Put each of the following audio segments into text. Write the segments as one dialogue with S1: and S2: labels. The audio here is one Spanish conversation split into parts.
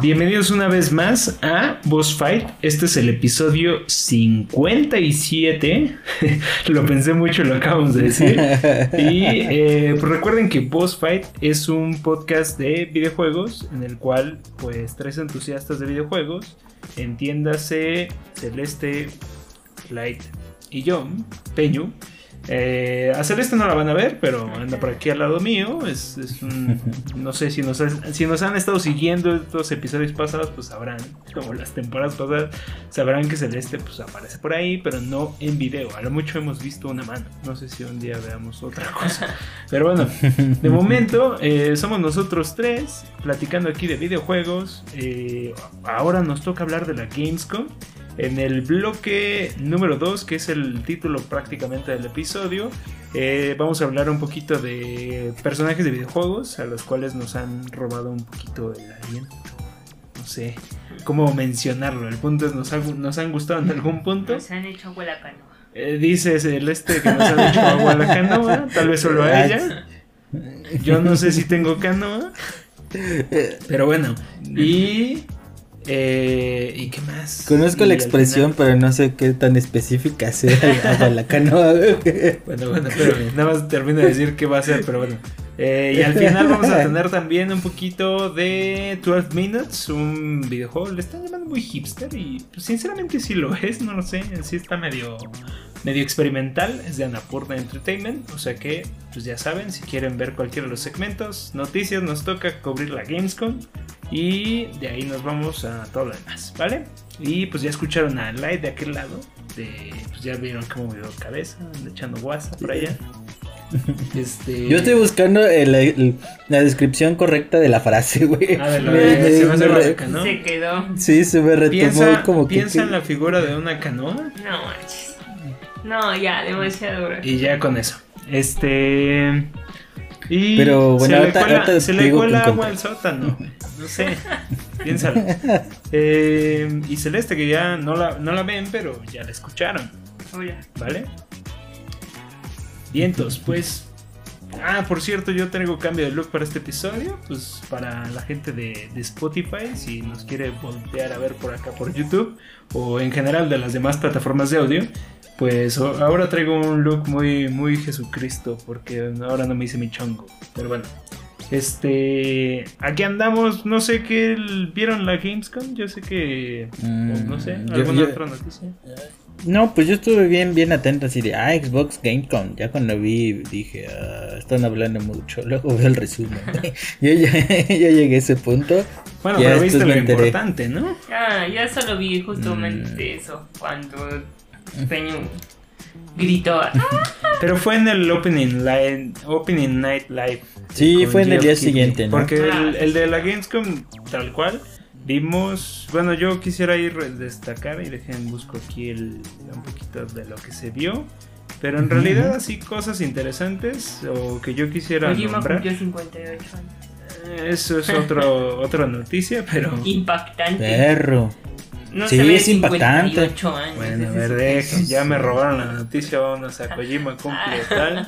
S1: Bienvenidos una vez más a Boss Fight. Este es el episodio 57. lo pensé mucho, lo acabamos de decir. Y eh, pues recuerden que Boss Fight es un podcast de videojuegos en el cual, pues, tres entusiastas de videojuegos, entiéndase Celeste, Light y yo, Peñu, eh, a Celeste no la van a ver, pero anda por aquí al lado mío. Es, un, no sé si nos, si nos han estado siguiendo estos episodios pasados, pues sabrán, como las temporadas pasadas, sabrán que Celeste pues aparece por ahí, pero no en video. A lo mucho hemos visto una mano. No sé si un día veamos otra cosa. Pero bueno, de momento eh, somos nosotros tres platicando aquí de videojuegos. Eh, ahora nos toca hablar de la Gamescom. En el bloque número 2, que es el título prácticamente del episodio, eh, vamos a hablar un poquito de personajes de videojuegos a los cuales nos han robado un poquito el aliento. No sé cómo mencionarlo. El punto es, nos, nos han gustado en algún punto.
S2: Nos han hecho agua la canoa.
S1: Eh, dice Celeste que nos han hecho agua la canoa, tal vez solo a ella. Yo no sé si tengo canoa. Pero bueno, y eh, ¿Y qué más?
S3: Conozco la expresión, pero no sé qué tan específica sea la canoa.
S1: bueno, bueno, pero nada más termino de decir qué va a ser, pero bueno. Eh, y al final vamos a tener también un poquito de 12 Minutes, un videojuego. Le están llamando muy hipster y pues, sinceramente sí lo es, no lo sé. Sí está medio, medio experimental. Es de Anapurna Entertainment. O sea que, pues ya saben, si quieren ver cualquiera de los segmentos, noticias, nos toca cubrir la Gamescom. Y de ahí nos vamos a todo lo demás, ¿vale? Y pues ya escucharon a Light de aquel lado. De, pues ya vieron cómo dio cabeza, echando WhatsApp por allá.
S3: Este... Yo estoy buscando la descripción correcta de la frase, güey.
S2: Ah, se, ¿no? se quedó.
S3: Sí, se me retomó
S1: piensa,
S3: como
S1: que. ¿Piensa en la figura de una canoa?
S2: No manches. No, ya, demasiado.
S1: Y ya con eso. Este.
S3: Y Pero bueno,
S1: se, le cuela, se le cuela agua al sótano. No sé, piénsalo. Eh, y Celeste, que ya no la, no la ven, pero ya la escucharon. ¿Vale? Vientos, pues. Ah, por cierto, yo traigo cambio de look para este episodio. Pues para la gente de, de, Spotify, si nos quiere voltear a ver por acá por YouTube o en general de las demás plataformas de audio, pues ahora traigo un look muy, muy Jesucristo, porque ahora no me hice mi chongo. Pero bueno, este, aquí andamos, no sé qué vieron la Gamescom, yo sé que, no sé, mm, alguna otra noticia.
S3: No, pues yo estuve bien, bien atento así de, ah, Xbox Gamescom. Ya cuando vi dije, ah, están hablando mucho. Luego veo el resumen. yo ya, llegué a ese punto.
S1: Bueno, pero viste lo importante, ¿no?
S2: Ah, ya solo vi justamente mm. eso. Cuando Peño gritó.
S1: Pero fue en el opening, opening night live.
S3: Sí, fue en el día siguiente, ¿no?
S1: Porque el, el, de la Gamescom, tal cual, vimos. Bueno, yo quisiera ir destacar y dejen busco aquí el, un poquito de lo que se vio. Pero en realidad, así cosas interesantes o que yo quisiera nombrar.
S2: 58
S1: Eso es otro, otra noticia, pero.
S2: Impactante.
S3: Perro.
S2: No sí, es impactante. Años,
S1: bueno, a ver, ya me robaron la noticia, vamos a Kojima cumple tal.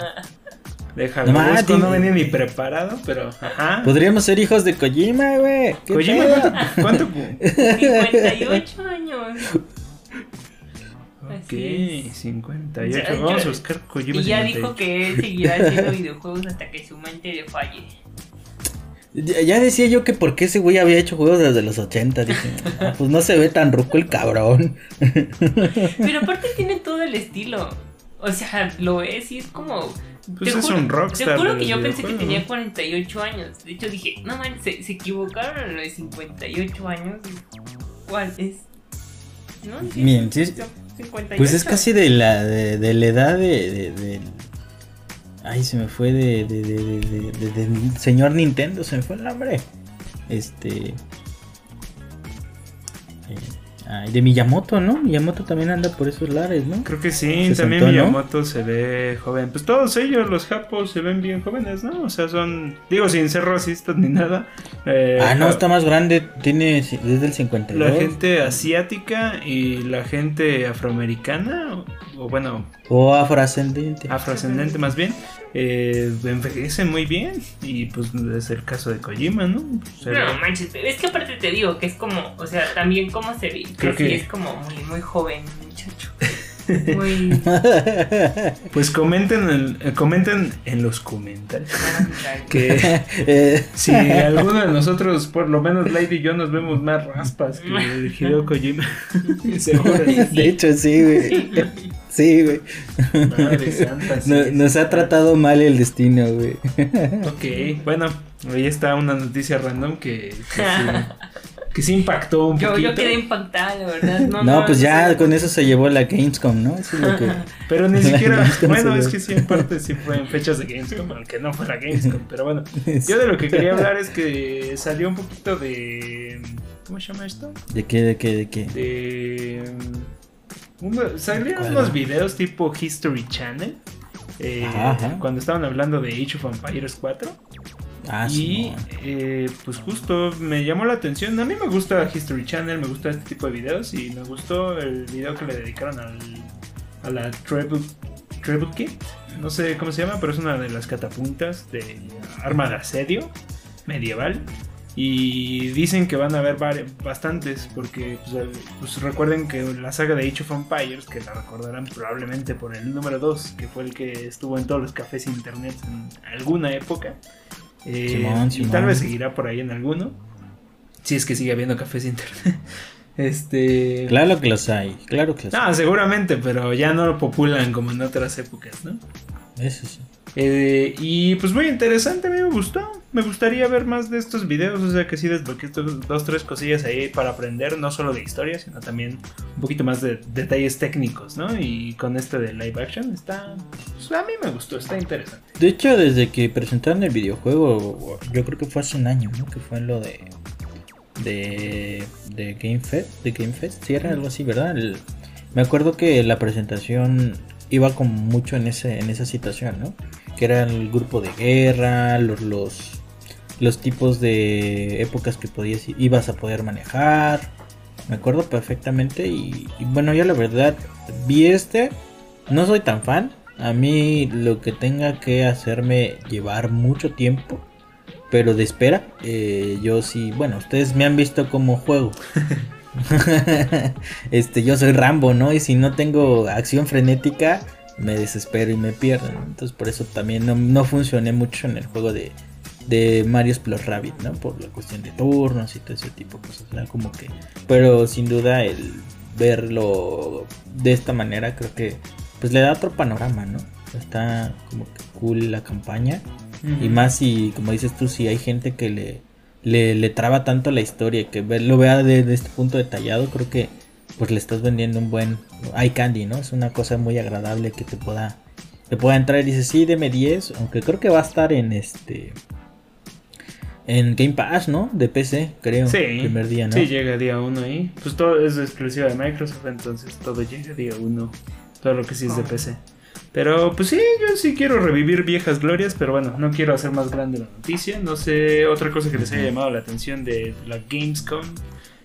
S1: Déjalo, no, busco, no venía ni preparado, pero ajá.
S3: Podríamos ser hijos de Kojima, güey.
S1: ¿Kojima cuánto?
S2: cuánto 58 años.
S1: Ok, 58. Vamos a buscar Kojima.
S2: Y ya dijo que él seguirá haciendo videojuegos hasta que su mente le falle.
S3: Ya decía yo que porque ese güey había hecho juegos desde los 80. Dije, ah, pues no se ve tan ruco el cabrón.
S2: Pero aparte tiene todo el estilo. O sea, lo es y es como.
S1: Pues es un rockstar.
S2: Te juro que yo pensé que tenía 48 años. De hecho dije, no man, se, se equivocaron en lo de 58 años. ¿Cuál es?
S3: ¿No? Bien, Pues es casi de la, de, de la edad de, de Ay, se me fue de, de, de, de, señor Nintendo, se me fue el nombre. Este. De Miyamoto, ¿no? Miyamoto también anda por esos lares, ¿no?
S1: Creo que sí, también Miyamoto se ve joven. Pues todos ellos, los japos, se ven bien jóvenes, ¿no? O sea, son, digo, sin ser racistas ni nada.
S3: Eh, ah, no, está más grande, tiene desde el 52.
S1: La gente asiática y la gente afroamericana, o bueno...
S3: O afroascendente.
S1: Afroascendente más bien. Eh, envejecen muy bien. Y pues es el caso de Kojima, ¿no?
S2: no, manches, es que aparte te digo que es como, o sea, también como se ve, creo que, es como muy, muy joven, muchacho. Muy...
S1: pues comenten en, eh, comenten en los comentarios que eh. si alguno de nosotros, por lo menos Lady y yo, nos vemos más raspas que el Hideo Kojima.
S3: De hecho, sí, güey. Sí, güey. nos ha tratado mal el destino, güey.
S1: Ok, bueno, ahí está una noticia random que, que, sí, impactó un
S2: yo,
S1: poquito.
S2: Yo quedé impactada, la verdad.
S3: No, pues ya con eso se llevó la Gamescom, ¿no? Eso es lo que...
S1: Pero ni siquiera, bueno, es que sí, en parte sí fue en fechas de Gamescom, aunque no fue la Gamescom, pero bueno. Yo de lo que quería hablar es que salió un poquito de... ¿Cómo se llama esto?
S3: ¿De qué, de qué, de qué?
S1: De salieron unos videos tipo History Channel. Eh, cuando estaban hablando de Age of Empires 4. Ah, y eh, pues justo me llamó la atención. A mí me gusta History Channel, me gusta este tipo de videos. Y me gustó el video que le dedicaron al, a la Treble, Kit. No sé cómo se llama, pero es una de las catapuntas de arma de asedio medieval. Y dicen que van a haber bastantes, porque pues, pues, recuerden que la saga de Age of Empires, que la recordarán probablemente por el número 2, que fue el que estuvo en todos los cafés internet en alguna época, eh, y tal vez seguirá por ahí en alguno, si es que sigue habiendo cafés internet. este...
S3: Claro que los hay, claro que los
S1: hay. seguramente, pero ya no lo populan como en otras épocas, ¿no?
S3: Eso sí.
S1: Eh, y pues muy interesante, a mí me gustó. Me gustaría ver más de estos videos, o sea que sí desbloqueé dos, tres cosillas ahí para aprender, no solo de historia, sino también un poquito más de detalles técnicos, ¿no? Y con este de live action está, pues, a mí me gustó, está interesante.
S3: De hecho, desde que presentaron el videojuego, yo creo que fue hace un año, ¿no? Que fue lo de de, de Game Fest, de Game Fest, sí era algo así, ¿verdad? me acuerdo que la presentación iba como mucho en ese en esa situación, ¿no? Que era el grupo de guerra, los, los, los tipos de épocas que podías ibas a poder manejar. Me acuerdo perfectamente y, bueno, yo la verdad vi este, no soy tan fan. A mí lo que tenga que hacerme llevar mucho tiempo, pero de espera, eh, yo sí, bueno, ustedes me han visto como juego. este, yo soy Rambo, ¿no? Y si no tengo acción frenética, me desespero y me pierdo. Entonces por eso también no, funcioné mucho en el juego de, de Mario Plus Rabbit, ¿no? Por la cuestión de turnos y todo ese tipo de cosas. Como que. Pero sin duda el verlo de esta manera creo que pues le da otro panorama, ¿no? Está como que cool la campaña. Y más si, como dices tú, si hay gente que le, le, traba tanto la historia, que lo vea desde este punto detallado, creo que pues le estás vendiendo un buen eye candy, ¿no? Es una cosa muy agradable que te pueda te pueda entrar y dices, "Sí, deme 10", aunque creo que va a estar en este en Game Pass, ¿no? De PC, creo.
S1: Sí. primer día, ¿no? Sí, llega día 1 ahí. Pues todo es exclusivo de Microsoft, entonces todo llega día 1. Todo lo que sí es de PC. Pero pues sí, yo sí quiero revivir viejas glorias, pero bueno, no quiero hacer más grande la noticia. No sé, otra cosa que les haya llamado la atención de la Gamescom.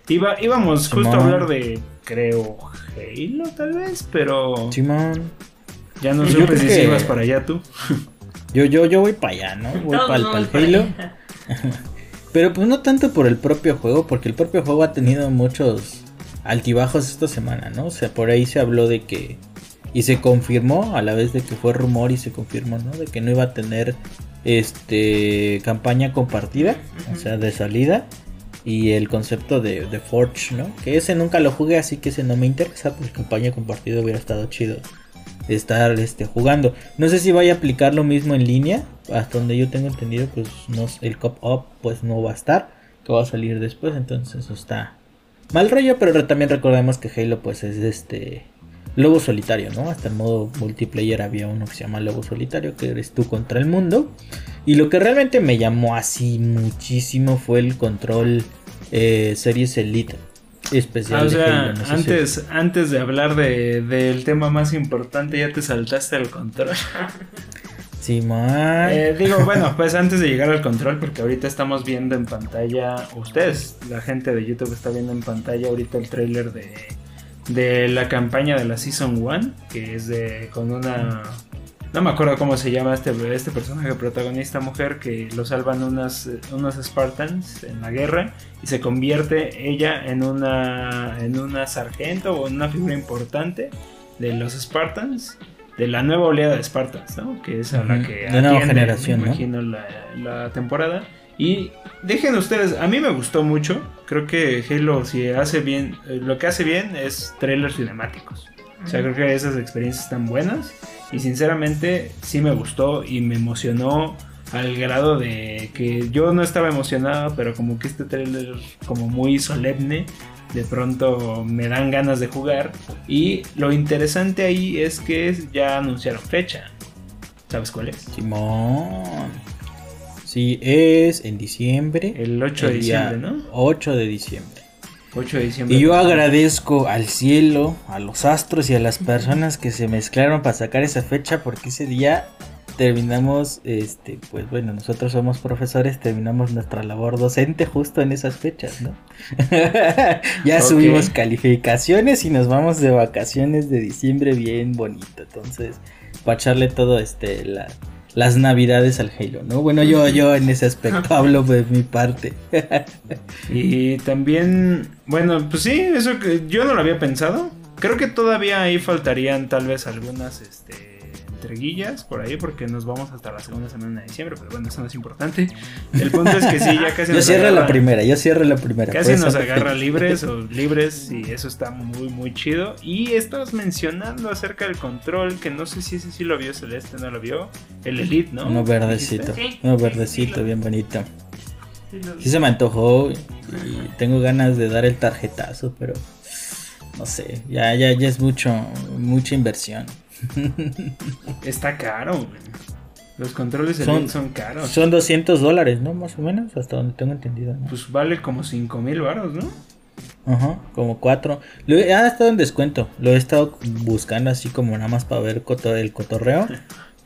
S1: Iba, íbamos justo a hablar de creo, Halo tal vez, pero...
S3: Simón.
S1: Ya no sé si ibas para allá tú.
S3: Yo, yo, yo voy para allá, ¿no? Voy para, el Halo. pero pues no tanto por el propio juego, porque el propio juego ha tenido muchos altibajos esta semana, ¿no? O sea, por ahí se habló de que... Y se confirmó, a la vez de que fue rumor y se confirmó, ¿no? De que no iba a tener este campaña compartida, o sea, de salida y el concepto de, de, Forge, ¿no? Que ese nunca lo jugué, así que ese no me interesa, pues campaña compartida hubiera estado chido estar este, jugando. No sé si vaya a aplicar lo mismo en línea, hasta donde yo tengo entendido, pues no, el cop up pues no va a estar, que va a salir después, entonces eso está mal rollo, pero también recordemos que Halo pues es este Lobo solitario, ¿no? Hasta el modo multiplayer había uno que se llama Lobo solitario, que eres tú contra el mundo. Y lo que realmente me llamó así muchísimo fue el control eh, Series Elite especial.
S1: Ah, o sea, antes, antes de hablar de, del tema más importante, ya te saltaste el control.
S3: Sí, eh,
S1: digo, bueno, pues antes de llegar al control, porque ahorita estamos viendo en pantalla, ustedes, la gente de YouTube está viendo en pantalla ahorita el trailer de de la campaña de la Season 1, que es de con una... no me acuerdo cómo se llama este, este personaje protagonista mujer que lo salvan unas, unos Spartans en la guerra y se convierte ella en una, en una sargento o en una figura importante de los Spartans de la nueva oleada de Spartans, ¿no? Que es a la que
S3: de nueva generación,
S1: me imagino la, la, temporada. Y dejen ustedes, a mí me gustó mucho. Creo que Halo si hace bien, eh, lo que hace bien es trailers cinemáticos. O sea, creo que esas experiencias están buenas. Y sinceramente sí me gustó y me emocionó al grado de que yo no estaba emocionado, pero como que este trailer como muy solemne, de pronto me dan ganas de jugar. Y lo interesante ahí es que ya anunciaron fecha. ¿Sabes cuál es?
S3: Simón. Sí, es en diciembre.
S1: El 8 de diciembre, ¿no?
S3: 8 de diciembre.
S1: 8 de diciembre.
S3: Y yo agradezco al cielo, a los astros y a las personas que se mezclaron para sacar esa fecha porque ese día terminamos, este, pues bueno, nosotros somos profesores, terminamos nuestra labor docente justo en esas fechas, ¿no? ya subimos calificaciones y nos vamos de vacaciones de diciembre bien bonito, entonces, para echarle todo este, la, las navidades al Halo, ¿no? Bueno, yo, yo en ese aspecto hablo de mi parte.
S1: y también, bueno, pues sí, eso que yo no lo había pensado. Creo que todavía ahí faltarían tal vez algunas, este entreguillas por ahí porque nos vamos hasta la segunda semana de diciembre, pero bueno, eso no es importante. El punto es que sí, ya casi
S3: Yo cierro la primera, yo cierro la primera.
S1: Casi nos agarra libres o libres y eso está muy muy chido. Y estabas mencionando acerca del control, que no sé si ese sí lo vio Celeste, no lo vio. El Elite, ¿no?
S3: Uno verdecito, uno verdecito, bien bonito. Sí se me antojó y tengo ganas de dar el tarjetazo, pero no sé, ya, ya, ya es mucho, mucha inversión.
S1: Está caro, Los controles son, son caros.
S3: Son 200 dólares, ¿no? Más o menos, hasta donde tengo entendido.
S1: Pues vale como 5 mil baros, ¿no?
S3: Ajá, como 4. Ha estado en descuento. Lo he estado buscando así como nada más para ver el cotorreo.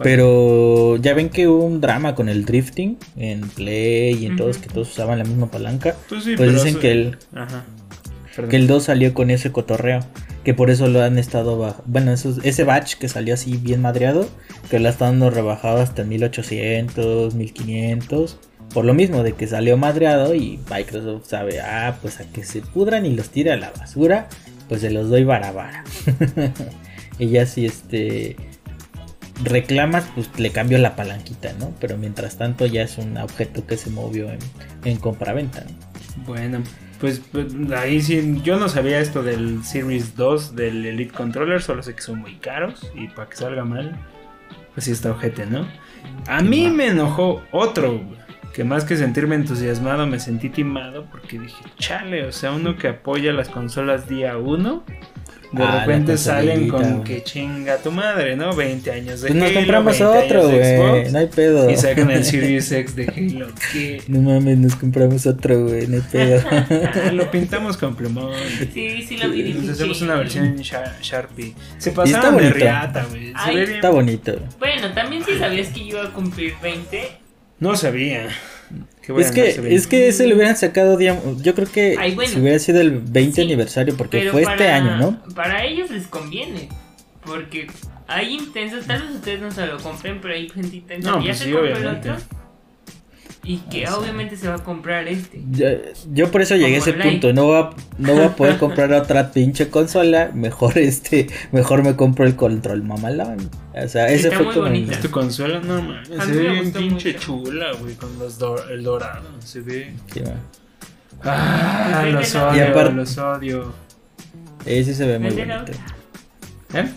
S3: Pero ya ven que hubo un drama con el drifting en Play y en todos, que todos usaban la misma palanca. Pues, pues dicen que el, que el 2 salió con ese cotorreo. Que por eso lo han estado bajo. Bueno, ese batch que salió así bien madreado. Que lo están dando rebajado hasta 1800, 1500. Por lo mismo de que salió madreado y Microsoft sabe, ah, pues a que se pudran y los tire a la basura, pues se los doy vara. y ya si este reclamas, pues le cambio la palanquita, ¿no? Pero mientras tanto ya es un objeto que se movió en, en compra-venta.
S1: Bueno, pues, pues, ahí sí, yo no sabía esto del Series 2 del Elite Controller, solo sé que son muy caros y para que salga mal, pues sí está ojete, ¿no? A mí me enojó otro, que más que sentirme entusiasmado me sentí timado porque dije, chale, o sea, uno que apoya las consolas día 1 de ah, repente salen con que chinga tu madre, ¿no? 20 años de pues
S3: Halo. Nos compramos otro, güey. No hay pedo.
S1: Y sacan el Series X de Halo. ¿Qué?
S3: No mames, nos compramos otro, güey. No hay pedo.
S1: Ah, lo pintamos con plumón.
S2: Sí, sí lo vi.
S1: Nos hacemos una versión en Sharpie. Se pasaron de riata, güey.
S3: Está bonito.
S2: Bueno, también si sabías que iba a cumplir 20.
S1: No sabía
S3: es que, es que ese lo hubieran sacado, yo creo que si hubiera sido el 20 aniversario, porque fue este año, ¿no?
S2: Para ellos les conviene, porque hay intensos, tal vez ustedes no se lo compren, pero hay gente intensa no, ya pues se sí, compró el otro y que obviamente se va a comprar este.
S3: Yo, por eso llegué a ese punto, no va, no va a poder comprar otra pinche consola, mejor este, mejor me compro el control mamalón. O sea, ese fue como
S1: ¿Es tu consola? No mames, se ve bien pinche chula, güey, con los el dorado, se ve. Sí, ah, los odio, y aparte, los odio.
S3: Ese se ve muy bonito.
S1: ¿Eh?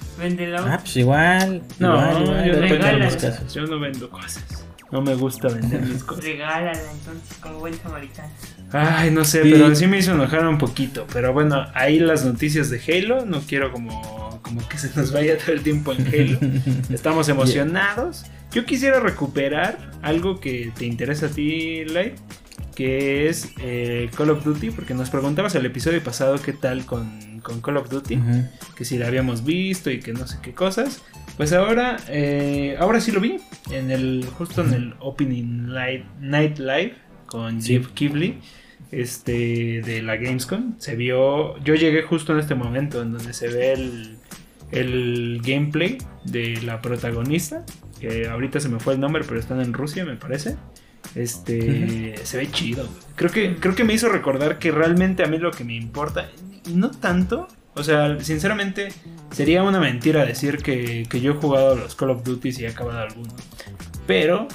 S3: Ah, pues igual. No, igual,
S1: igual, yo, no yo no vendo cosas. No me gusta vender mis cosas.
S2: Regálala entonces como buen samaritano.
S1: Ay, no sé, pero sí me hizo enojar un poquito. Pero bueno, ahí las noticias de Halo. No quiero como, como que se nos vaya todo el tiempo en Halo. Estamos emocionados. Yo quisiera recuperar algo que te interesa a ti, Light. Que es eh, Call of Duty. Porque nos preguntabas el episodio pasado qué tal con, con Call of Duty. Que si la habíamos visto y que no sé qué cosas. Pues ahora, eh, ahora sí lo vi, en el, justo en el Opening Night Live con Jeff Kibley, este, de la Gamescom. Se vio, yo llegué justo en este momento en donde se ve el, el gameplay de la protagonista, que ahorita se me fue el nombre, pero están en Rusia, me parece. Este, se ve chido. Creo que, creo que me hizo recordar que realmente a mí lo que me importa, y no tanto, o sea, sinceramente, sería una mentira decir que, que yo he jugado los Call of Duty y he acabado alguno. Pero,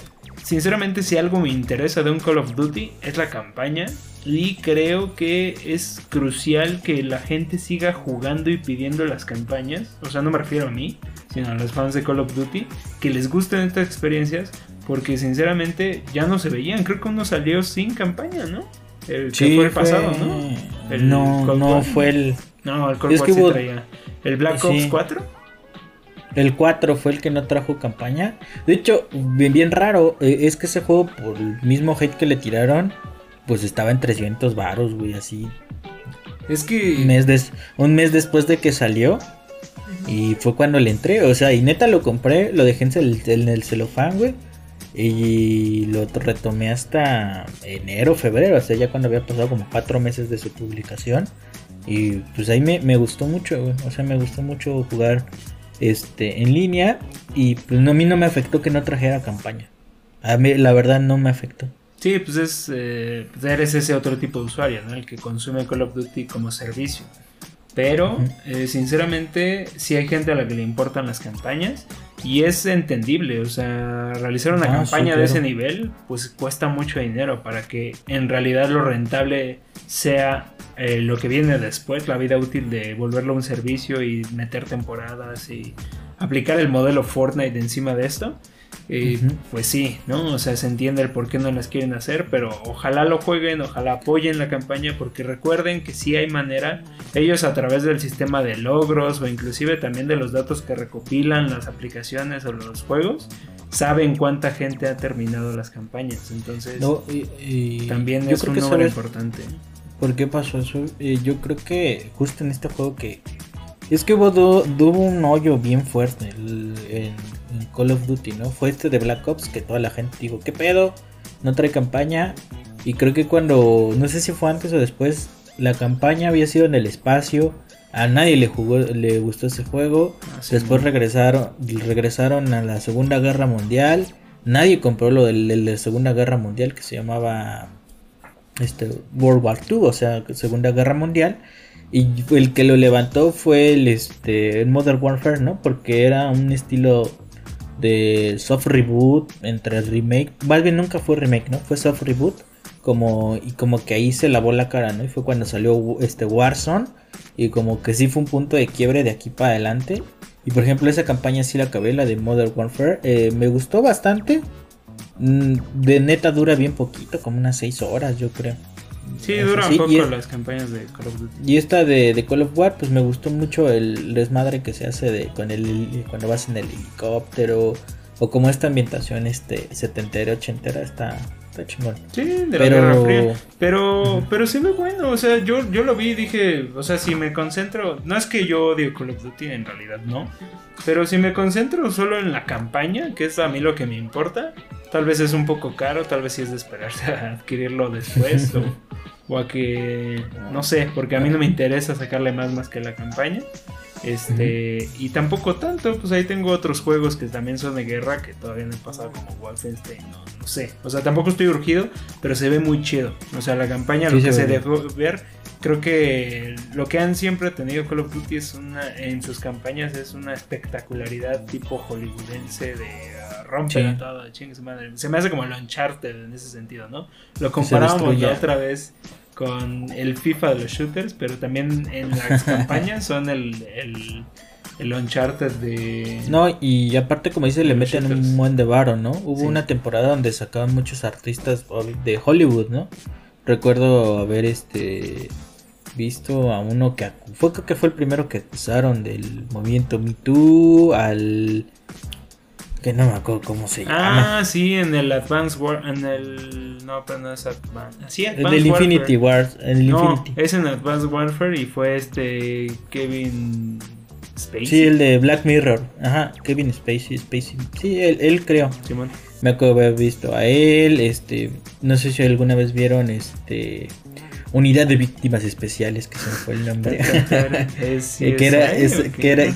S1: sinceramente, si algo me interesa de un Call of Duty es la campaña. Y creo que es crucial que la gente siga jugando y pidiendo las campañas. O sea, no me refiero a mí, sino a los fans de Call of Duty. Que les gusten estas experiencias porque sinceramente ya no se veían. Creo que uno salió sin campaña, ¿no?
S3: El que fue el pasado, ¿no? El no, no fue el.
S1: No, el Cold War sí traía. ¿El Black Ops 4?
S3: El 4 fue el que no trajo campaña. De hecho, bien, bien raro. Eh, es que ese juego, por el mismo hate que le tiraron, pues estaba en 300 varos, güey, así.
S1: Es que.
S3: Un mes, un mes después de que salió. Y fue cuando le entré. O sea, y neta lo compré, lo dejé en el, en el celofán, güey. Y lo retomé hasta enero, febrero, o sea, ya cuando había pasado como cuatro meses de su publicación. Y pues ahí me, gustó mucho, O sea, me gustó mucho jugar este en línea. Y pues no, a mí no me afectó que no trajera campaña. A mí la verdad no me afectó.
S1: Sí, pues es, eh, pues eres ese otro tipo de usuario, ¿no? El que consume Call of Duty como servicio. Pero, eh, sinceramente, sí hay gente a la que le importan las campañas y es entendible. O sea, realizar una ah, campaña de ese nivel, pues cuesta mucho dinero para que en realidad lo rentable sea eh, lo que viene después, la vida útil de volverlo un servicio y meter temporadas y aplicar el modelo Fortnite encima de esto. Pues sí, ¿no? O sea, se entiende el por qué no las quieren hacer, pero ojalá lo jueguen, ojalá apoyen la campaña, porque recuerden que sí hay manera, ellos a través del sistema de logros o inclusive también de los datos que recopilan las aplicaciones o los juegos, saben cuánta gente ha terminado las campañas. Entonces, también es un número importante.
S3: ¿Por qué pasó eso? Eh, yo creo que justo en este juego que... Es que hubo, un hoyo bien fuerte en Call of Duty, ¿no? Fue este de Black Ops que toda la gente dijo, ¿qué pedo? No trae campaña. Y creo que cuando, no sé si fue antes o después, la campaña había sido en el espacio. A nadie le jugó, le gustó ese juego. Ah, después regresaron, regresaron a la Segunda Guerra Mundial. Nadie compró lo de la Segunda Guerra Mundial que se llamaba este, World War II, o sea, Segunda Guerra Mundial. Y el que lo levantó fue el, este, el Modern Warfare, ¿no? Porque era un estilo de soft reboot entre remake. Más nunca fue remake, ¿no? Fue soft reboot. Como, y como que ahí se lavó la cara, ¿no? Y fue cuando salió este Warzone. Y como que sí fue un punto de quiebre de aquí para adelante. Y por ejemplo, esa campaña sí la acabé, de Modern Warfare. Eh, me gustó bastante. Mm, de neta dura bien poquito, como unas 6 horas, yo creo.
S1: Sí, duran poco las campañas de Call of Duty.
S3: Y esta de, Call of War, pues me gustó mucho el desmadre que se hace de con el cuando vas en el helicóptero o como esta ambientación este setentera, ochentera está está chingón.
S1: Sí, de la pero... Guerra Fría. Pero pero sí muy bueno, o sea, yo yo lo vi y dije, o sea, si me concentro, no es que yo odie Call of Duty en realidad, no, pero si me concentro solo en la campaña, que es a mí lo que me importa, tal vez es un poco caro, tal vez sí es de esperarse a adquirirlo después o o a que no sé, porque a mí no me interesa sacarle más más que la campaña. Este, y tampoco tanto, pues ahí tengo otros juegos que también son de guerra que todavía no he pasado como Wolfenstein, no, no sé. O sea, tampoco estoy urgido, pero se ve muy chido. O sea, la campaña, lo que se, dejó ver, creo que lo que han siempre tenido Call of Duty es una, en sus campañas es una espectacularidad tipo hollywoodense de romper todo, madre. Se me hace como el Uncharted en ese sentido, ¿no? Lo comparábamos ya otra vez con el FIFA de los shooters, pero también en las campañas son el, el, el, Uncharted de...
S3: No, y aparte como dice, le meten un buen de varo, ¿no? Hubo una temporada donde sacaban muchos artistas de Hollywood, ¿no? Recuerdo haber este visto a uno que fue creo que fue el primero que acusaron del movimiento Me Too al que no me acuerdo cómo se llama.
S1: Ah, sí, en el Advance War. En el. No, pero no es Advance. Sí,
S3: Advance en el Infinity War.
S1: El no, Infinity. es en Advance Warfare y fue este. Kevin.
S3: Spacey. Sí, el de Black Mirror. Ajá, Kevin Spacey. Spacey. Sí, él, él creo. Simón. Me acuerdo haber visto a él. Este. No sé si alguna vez vieron este. Unidad de víctimas especiales, que se me fue el nombre. es, eh, que era, que era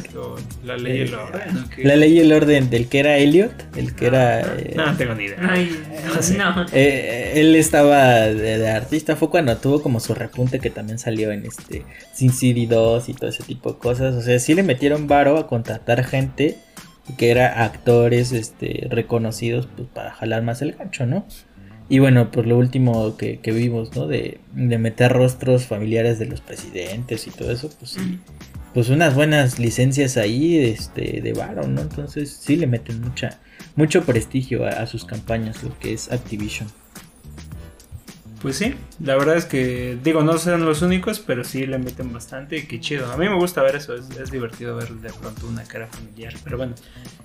S1: la ley y el orden.
S3: La ley y el orden del que era Elliot, el que era...
S1: Eh, no, tengo ni idea.
S2: no.
S3: él estaba de, artista, fue cuando tuvo como su repunte que también salió en este Sin City 2 y todo ese tipo de cosas. O sea, sí le metieron varo a contratar gente que era actores este, reconocidos pues, para jalar más el gancho, ¿no? Y bueno, pues lo último que, vimos, ¿no? De, meter rostros familiares de los presidentes y todo eso, pues sí. Pues unas buenas licencias ahí este, de Varo, ¿no? Entonces sí le meten mucha, mucho prestigio a sus campañas, lo que es Activision.
S1: Pues sí, la verdad es que, digo, no serán los únicos, pero sí le meten bastante y qué chido. A mí me gusta ver eso, es, divertido ver de pronto una cara familiar. Pero bueno,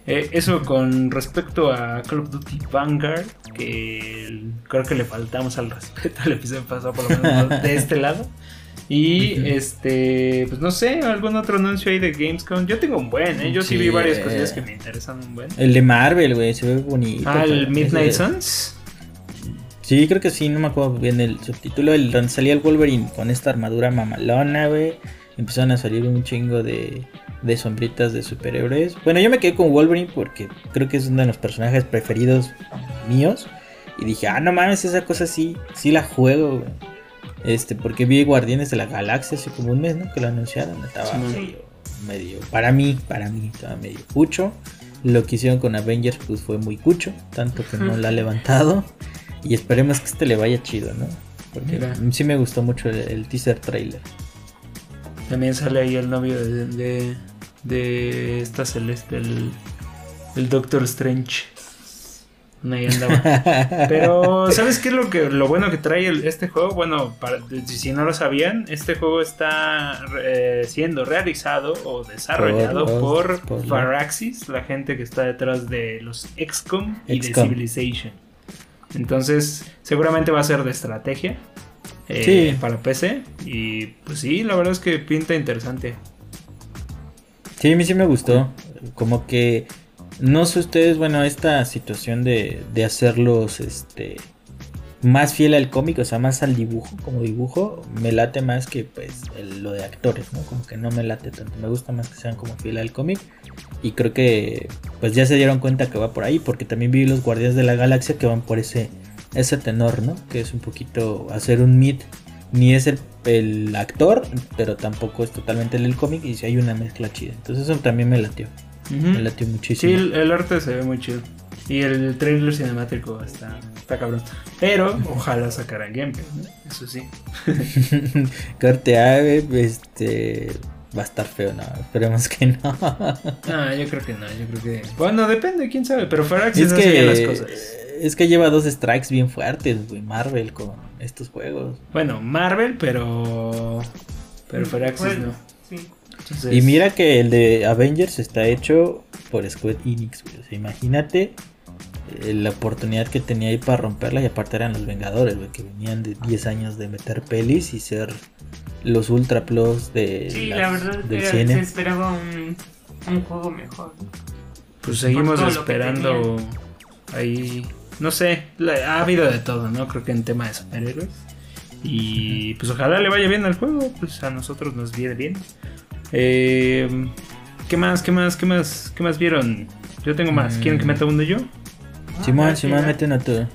S1: eh, eso con respecto a Call of Duty Vanguard, que creo que le faltamos al respeto al episodio pasado, por lo menos de este lado. Y este, pues no sé, algún otro anuncio ahí de Gamescom. Yo tengo un buen, ¿eh? Yo sí, vi varias cosillas que me interesan un buen.
S3: El de Marvel, güey, se ve bonito.
S1: Ah, el Midnight Suns.
S3: Sí, creo que sí, no me acuerdo bien el subtítulo. El, donde salía el Wolverine con esta armadura mamalona, güey. Empezaron a salir un chingo de, de sombritas de superhéroes. Bueno, yo me quedé con Wolverine porque creo que es uno de los personajes preferidos míos. Y dije, ah, no mames, esa cosa sí, sí la juego, güey. Este, porque vi Guardianes de la Galaxia hace como un mes, ¿no? Que lo anunciaron. Estaba medio, medio, para mí, para mí, estaba medio cucho. Lo que hicieron con Avengers, pues fue muy cucho, tanto que no la ha levantado. Y esperemos que este le vaya chido, ¿no? Porque sí me gustó mucho el, teaser trailer.
S1: También sale ahí el novio de, de, esta celeste, el, el Doctor Strange. Ahí andaba. Pero, ¿sabes qué es lo que lo bueno que trae este juego? Bueno, para, si no lo sabían, este juego está eh, siendo realizado o desarrollado por, por Faraxis, la gente que está detrás de los XCOM y de Civilization. Entonces, seguramente va a ser de estrategia eh, para PC. Y pues sí, la verdad es que pinta interesante.
S3: Sí, a mí sí me gustó. Como que no sé ustedes, bueno, esta situación de, de hacerlos este más fiel al cómic, o sea, más al dibujo, como dibujo, me late más que pues lo de actores, ¿no? Como que no me late tanto, me gusta más que sean como fiel al cómic y creo que pues ya se dieron cuenta que va por ahí, porque también vi los Guardias de la Galaxia que van por ese, ese tenor, ¿no? Que es un poquito hacer un mid, ni es el, el actor, pero tampoco es totalmente el, cómic y si hay una mezcla chida, entonces eso también me latió, me latió muchísimo.
S1: Sí, el arte se ve muy chido. Y el trailer cinemático está, está cabrón. Pero ojalá sacaran gameplay, Eso sí.
S3: Corte ave, este. Va a estar feo, no, esperemos que no.
S1: no, yo creo que no, yo creo que. Bueno, depende, quién sabe, pero Faraxis es que, las cosas.
S3: Es que lleva dos strikes bien fuertes, güey, Marvel con estos juegos.
S1: Bueno, Marvel, pero. Pero Faraxis no. Sí.
S3: Y mira que el de Avengers está hecho por Square Enix, güey. O sea, imagínate la oportunidad que tenía ahí para romperla y aparte eran los Vengadores, que venían de 10 años de meter pelis y ser los ultra plus de
S2: sí, la verdad del cine. se esperaba un, un, juego mejor.
S1: Pues seguimos esperando ahí, no sé, ha habido de todo, ¿no? Creo que en tema de superhéroes. Y pues ojalá le vaya bien al juego, pues a nosotros nos viene bien. Eh, ¿Qué más? ¿Qué más? ¿Qué más? ¿Qué más vieron? Yo tengo más. ¿Quieren que meta uno yo?
S3: Simón, Simón, meten a todo.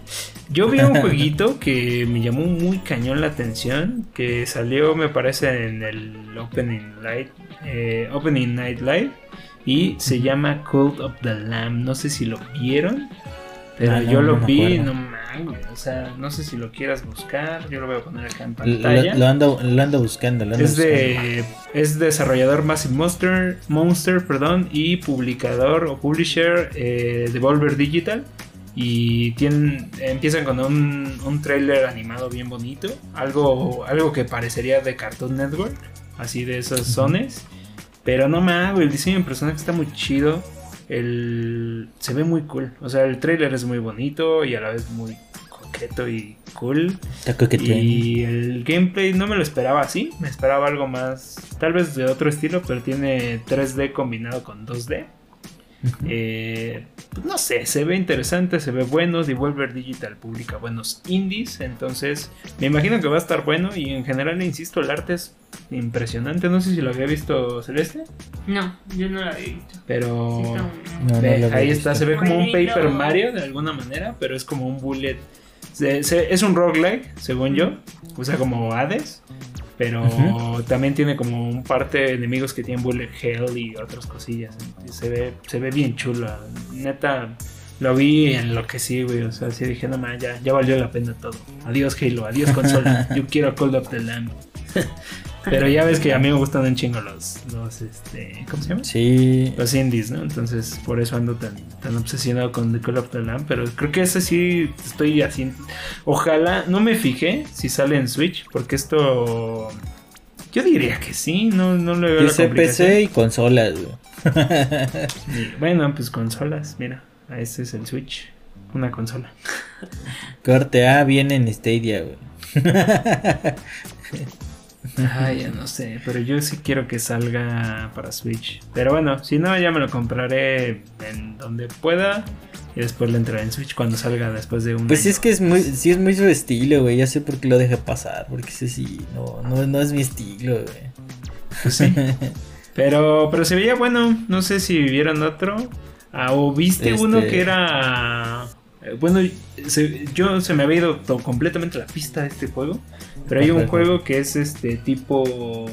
S1: Yo vi un jueguito que me llamó muy cañón la atención, que salió me parece en el Opening Night, eh, Opening Night Live y se llama Cult of the Lamb. No sé si lo vieron, pero yo lo vi, no mames, o sea, no sé si lo quieras buscar, yo lo voy a poner acá en pantalla.
S3: Lo, ando, buscando,
S1: es de es desarrollador Massive Monster, Monster, perdón, y publicador o publisher eh, Devolver Digital. Y tienen, empiezan con un, un trailer animado bien bonito. Algo, algo que parecería de Cartoon Network. Así de esos zones. Pero no me hago, el diseño de personaje está muy chido. El, se ve muy cool. O sea, el trailer es muy bonito y a la vez muy coqueto y cool. Y el gameplay no me lo esperaba así. Me esperaba algo más, tal vez de otro estilo, pero tiene 3D combinado con 2D. Eh, pues no sé, se ve interesante, se ve bueno. Devolver Digital publica buenos indies. Entonces, me imagino que va a estar bueno. Y en general, insisto, el arte es impresionante. No sé si lo había visto Celeste.
S2: No, yo no lo había visto.
S1: Pero ahí está, se ve como un Paper Mario de alguna manera, pero es como un bullet. es un roguelike, según yo. O sea, como Hades. Pero también tiene como un parte de enemigos que tienen bullet hell y otras cosillas. Se ve, se ve bien chulo. Neta, lo vi en lo que sí, güey. O sea, sí dije, no man, ya, ya valió la pena todo. Adiós Halo, adiós consola. Yo quiero Call of the Lamb. Pero ya ves que a mí me gustan un chingo los, los este, ¿cómo se llama?
S3: Sí.
S1: Los indies, ¿no? Entonces por eso ando tan, tan obsesionado con The Call of the Lamb. Pero creo que ese sí estoy así. Ojalá, no me fijé si sale en Switch, porque esto... Yo diría que sí, no, no le veo
S3: la PC y consolas,
S1: bueno, pues consolas, mira, este es el Switch, una consola.
S3: Corte A viene en Stadia, güey.
S1: Ay, ya no sé, pero yo sí quiero que salga para Switch. Pero bueno, si no, ya me lo compraré en donde pueda. Y después le entraré en Switch cuando salga después de un.
S3: Pues es que es muy, sí es muy su estilo, güey. Ya sé por qué lo dejé pasar. Porque ese sí, no, no, no es mi estilo, güey.
S1: Pues sí. pero, pero se veía bueno. No sé si vivieron otro. Ah, o viste uno este que era. Eh, bueno, yo se me había ido completamente la pista de este juego. Pero hay un juego que es este tipo.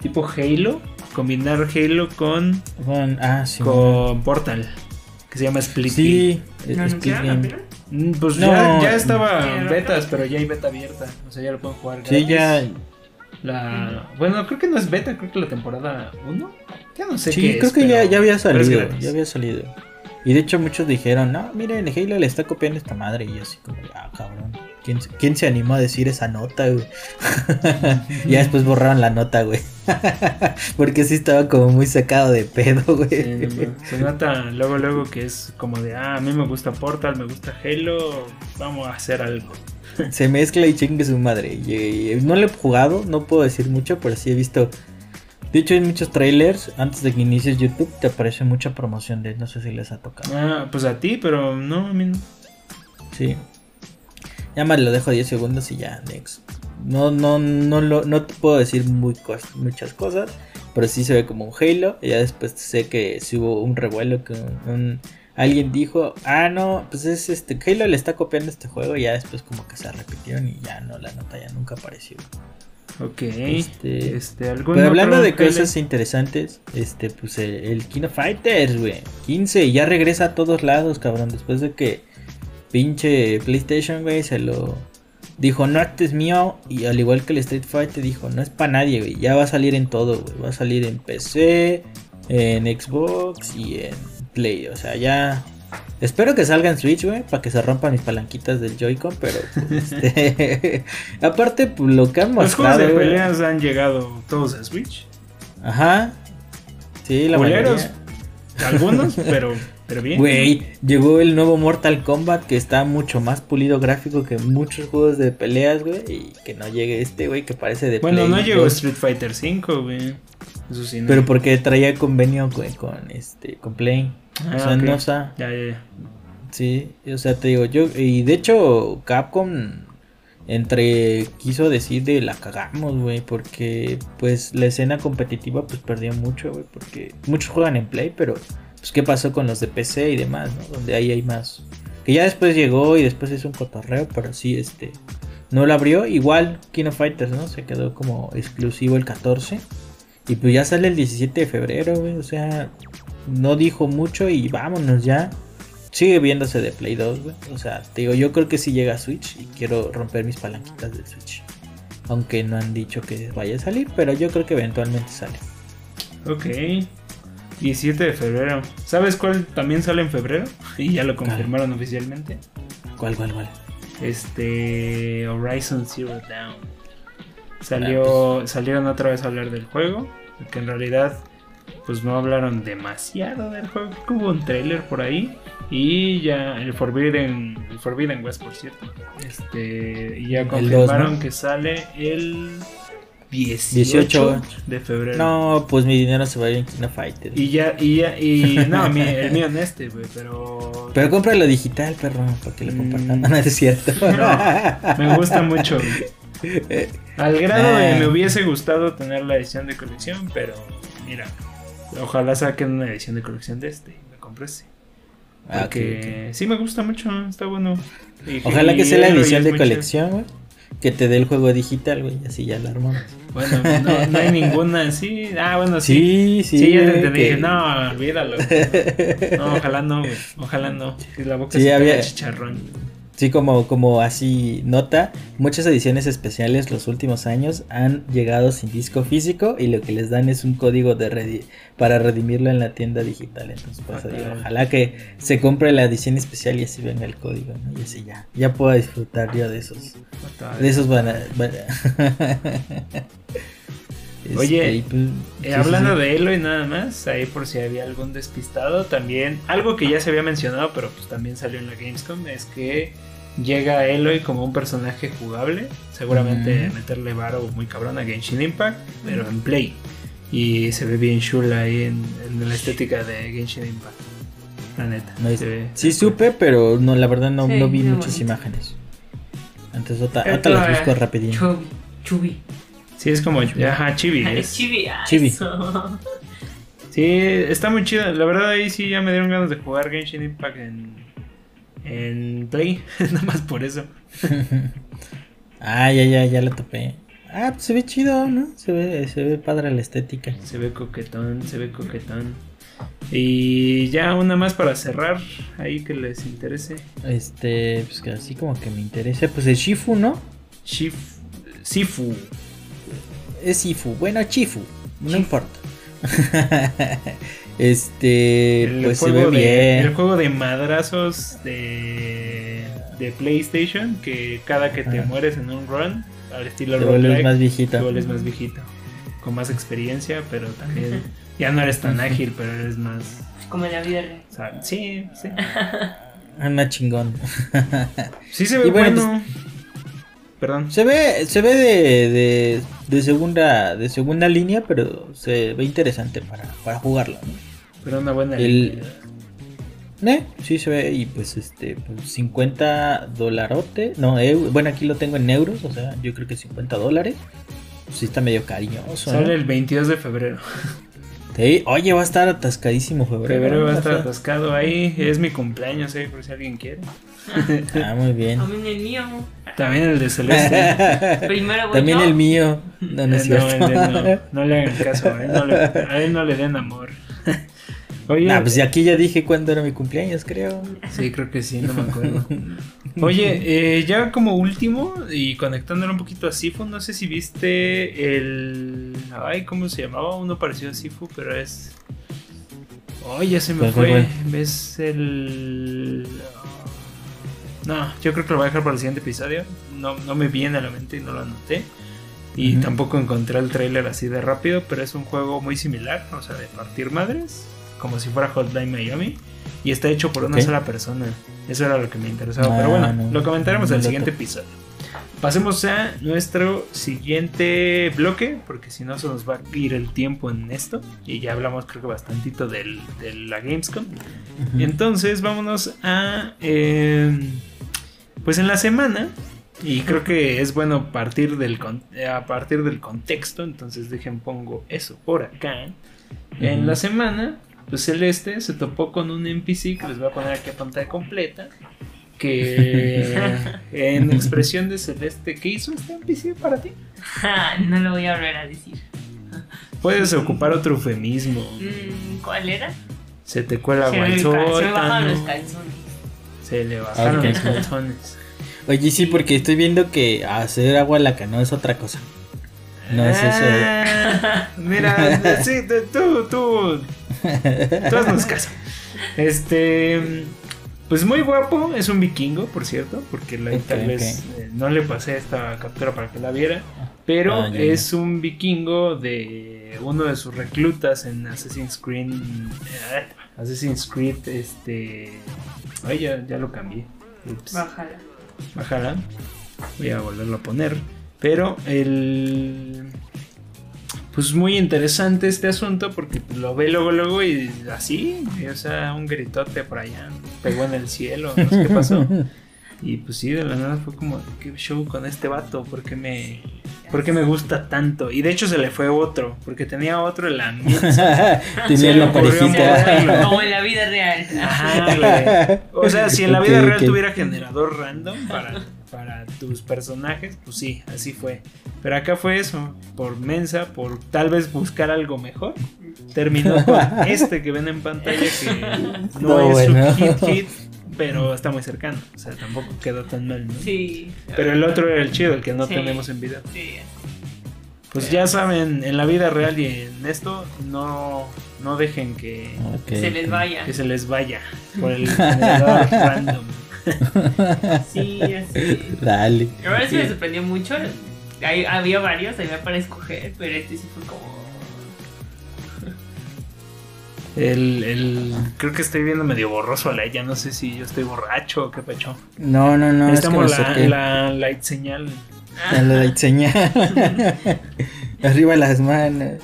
S1: Tipo Halo. Combinar Halo con.
S3: Con, ah, sí,
S1: con Portal. Que se llama Split.
S3: Sí,
S1: mm, Pues ya, ya estaba en betas, pero ya hay beta abierta. O sea, ya lo pueden jugar.
S3: Sí, ya.
S1: La... Bueno, creo que no es beta, creo que la temporada 1. Ya no sé
S3: sí,
S1: qué
S3: creo que ya, ya había salido. Ya había salido. Y de hecho muchos dijeron, no, miren, Halo le está copiando esta madre. Y yo así como, ah, cabrón. ¿Quién, ¿Quién, se animó a decir esa nota, güey? ya después borraron la nota, güey. Porque sí estaba como muy sacado de pedo, güey.
S1: se nota luego, luego que es como de, ah, a mí me gusta Portal, me gusta Halo, vamos a hacer algo.
S3: se mezcla y chingue su madre. Y, no lo he jugado, no puedo decir mucho, pero sí he visto de hecho, en muchos trailers, antes de que inicies YouTube, te aparece mucha promoción de no sé si les ha tocado.
S1: Ah, pues a ti, pero no, a mí no.
S3: Sí. Ya más lo dejo 10 segundos y ya, next. No, no, no, lo, no te puedo decir muy muchas cosas, pero sí se ve como un Halo. Y ya después sé que si hubo un revuelo que alguien dijo, ah, no, pues es este, Halo le está copiando este juego. Y ya después como que se repitieron y ya no, la nota ya nunca apareció.
S1: Ok. Este, este
S3: pero hablando de cosas interesantes, este, pues el, Kino Fighters, güey. 15, ya regresa a todos lados, cabrón. Después de que pinche PlayStation, güey, se lo dijo, no, este es mío. Y al igual que el Street Fighter, dijo, no es para nadie, güey. Ya va a salir en todo, güey. Va a salir en PC, en Xbox y en Play. O sea, ya Espero que salga en Switch, güey, para que se rompan mis palanquitas del Joy-Con, pero pues, este, aparte pues, lo que han mostrado.
S1: Los juegos de peleas han llegado todos a Switch.
S3: Ajá. Sí, la mayoría.
S1: Algunos, pero pero bien.
S3: Güey, llegó el nuevo Mortal Kombat que está mucho más pulido gráfico que muchos juegos de peleas, güey, y que no llegue este, güey, que parece de
S1: Bueno, no llegó Street Fighter 5, güey.
S3: Eso sí, no. Pero porque traía convenio con este con Play.
S1: Ah, o sea, no. Ya, ya, ya.
S3: Sí, o sea, te digo, yo, y de hecho, Capcom entre quiso decir de la cagamos, güey, porque pues la escena competitiva pues perdió mucho, güey, porque muchos juegan en Play, pero pues qué pasó con los de PC y demás, ¿no? Donde ahí hay más. Que ya después llegó y después hizo un cotorreo, pero sí, este, no lo abrió. Igual Kino Fighters, ¿no? Se quedó como exclusivo el 14. Y pues ya sale el 17 de febrero, güey, o sea, no dijo mucho y vámonos ya. Sigue viéndose de Play 2, güey. O sea, te digo, yo creo que sí llega a Switch y quiero romper mis palanquitas de Switch. Aunque no han dicho que vaya a salir, pero yo creo que eventualmente sale.
S1: Ok. 17 de febrero. ¿Sabes cuál también sale en febrero? Y ya lo confirmaron oficialmente.
S3: ¿Cuál, cuál, cuál?
S1: Este. Horizon Zero Dawn. Salió. Salieron otra vez a hablar del juego. Que en realidad pues no hablaron demasiado del juego. Hubo un trailer por ahí. Y ya el Forbidden, el Forbidden West, por cierto. Este, y ya confirmaron que sale el 18, de febrero.
S3: No, pues mi dinero se va a ir en Kino Fighter.
S1: Y ya, y ya, y no, mi, el mío en este, güey, pero.
S3: Pero cómpralo digital, perro, para que lo compartan. Mm. No, es cierto.
S1: No, me gusta mucho. Al grado de me hubiese gustado tener la edición de colección, pero mira, ojalá saquen una edición de colección de este y me compre este. Ah, Porque sí me gusta mucho, está bueno.
S3: ojalá que sea la edición de colección, güey que te dé el juego digital, güey, así ya la armamos.
S1: Bueno, no, no, hay ninguna así. Ah, bueno, sí. Sí, sí. Sí, ya te entendí. No, olvídalo. No, ojalá no, güey. Ojalá no. Que la boca sí, se había... chicharrón.
S3: Sí, como, como así nota, muchas ediciones especiales los últimos años han llegado sin disco físico y lo que les dan es un código de para redimirlo en la tienda digital. Entonces, pues, ojalá que se compre la edición especial y así venga el código, ¿no? Y así ya, ya puedo disfrutar yo de esos. De esos van a,
S1: Oye, este, pues, eh, hablando de Eloy nada más, ahí por si había algún despistado, también algo que ya se había mencionado, pero pues también salió en la Gamescom, es que llega Eloy como un personaje jugable, seguramente meterle varo muy cabrón a Genshin Impact, pero en Play. Y se ve bien chula ahí en, la estética de Genshin Impact. La neta.
S3: sí supe, pero no, la verdad no, vi muchas imágenes. Entonces otra, las busco rapidito.
S2: Chubi.
S1: Sí, es como. Ajá, Chibi. Es.
S2: Chibi.
S3: Chibi.
S1: Sí, está muy chida. La verdad, ahí sí ya me dieron ganas de jugar Genshin Impact en, en Play. Nada más por eso.
S3: ah, ya, ya, ya la topé. Ah, pues se ve chido, ¿no? Se ve, se ve padre la estética.
S1: Se ve coquetón, se ve coquetón. Y ya una más para cerrar, ahí que les interese.
S3: Este, pues que así como que me interesa, pues el Shifu, ¿no?
S1: Shif, Sifu
S3: es Sifu. Bueno, Chifu. No importa. este, pues se ve bien.
S1: El juego de madrazos de, de PlayStation, que cada que te mueres en un run, al estilo
S3: te vuelves más viejito.
S1: Te vuelves más viejito. Con más experiencia, pero también ya no eres tan ágil, pero eres más.
S2: Como en la vida real.
S1: sí, sí.
S3: Anda chingón.
S1: sí se ve bueno. Pues, Perdón.
S3: Se ve, se ve de, de, segunda, de segunda línea, pero se ve interesante para, para jugarlo.
S1: Pero una buena
S3: El, ¿Eh? Sí se ve y pues este pues 50 dolarote, no, bueno aquí lo tengo en euros, o sea, yo creo que 50 dólares. sí está medio cariñoso.
S1: Sale el 22 de febrero.
S3: oye, va a estar atascadísimo febrero.
S1: Febrero va a estar atascado ahí, es mi cumpleaños, eh, por si alguien quiere.
S3: ah, muy bien.
S2: También el mío.
S1: También el de Celeste.
S2: Primero
S3: También el mío. No, no, es
S1: no, no, le hagan caso, eh, a él no le den amor.
S3: Oye, nah, pues aquí ya dije cuándo era mi cumpleaños, creo.
S1: Sí, creo que sí, no me acuerdo. Oye, eh, ya como último, y conectándolo un poquito a Sifu, no sé si viste el. Ay, ¿cómo se llamaba? Uno parecido a Sifu, pero es. Ay, ya se me fue. ¿Ves el. No, yo creo que lo voy a dejar para el siguiente episodio. No, no me viene a la mente y no lo anoté. Y tampoco encontré el trailer así de rápido, pero es un juego muy similar, o sea, de partir madres, como si fuera Hotline Miami. Y está hecho por una sola persona. Eso era lo que me interesaba. pero bueno, ah, lo comentaremos en el siguiente episodio. Pasemos a nuestro siguiente bloque, porque si no se nos va a ir el tiempo en esto. Y ya hablamos creo que bastantito del, de la Gamescom. Entonces vámonos a... Em, pues en la semana, y creo que es bueno partir del, a partir del contexto, entonces dejen pongo eso por acá. En la semana, pues Celeste se topó con un NPC que les voy a poner aquí a pantalla completa. Que en expresión de Celeste, ¿qué hizo este NPC para ti?
S2: no lo voy a volver a decir.
S1: Puedes ocupar otro eufemismo.
S2: Mm, ¿Cuál era?
S1: Se te cuela
S2: Se me bajaron los calzones.
S1: Se le bajaron los calzones.
S3: Oye, sí, porque estoy viendo que hacer agua la canoa es otra cosa. No es eso.
S1: Ah, mira, sí, tú, tú. Tú haznos caso. Este. Pues muy guapo, es un vikingo, por cierto, porque la, tal vez eh, no le pasé esta captura para que la viera, pero ah, es un vikingo de uno de sus reclutas en Assassin's Creed. Eh, Assassin's Creed, este. Ay, ya, ya lo cambié.
S2: Bájala.
S1: Bájala. Voy a volverlo a poner. Pero el. Pues muy interesante este asunto porque lo ve luego, luego y así, o sea, un gritote por allá, pegó en el cielo, no sé qué pasó. Y pues sí, de la nada fue como, ¿qué show con este vato? ¿Por qué me, por me gusta tanto? Y de hecho se le fue otro, porque tenía otro en la
S3: Tenía la parejita.
S2: Como en la vida real.
S1: Ajá, O sea, si en la vida real tuviera generador random para, para tus personajes, pues sí, así fue. Pero acá fue eso, por mensa, por tal vez buscar algo mejor. Terminó con este que ven en pantalla que no, es un hit hit pero está muy cercano. O sea, tampoco quedó tan mal, ¿no?
S2: Sí.
S1: Pero el otro era el chido, el que no tenemos en video. Sí. Pues ya saben, en la vida real y en esto, no, no dejen que
S2: se les vaya.
S1: Que se les vaya por el generador random.
S2: Sí, así.
S3: Dale.
S2: Ahora sí me sorprendió mucho. había varios, había para escoger, pero este sí fue como
S1: el, el, creo que estoy viendo medio borroso a la ella. No sé si yo estoy borracho o qué pecho.
S3: No, no, no.
S1: Estamos es que la, la light señal.
S3: La light señal. Arriba las manos.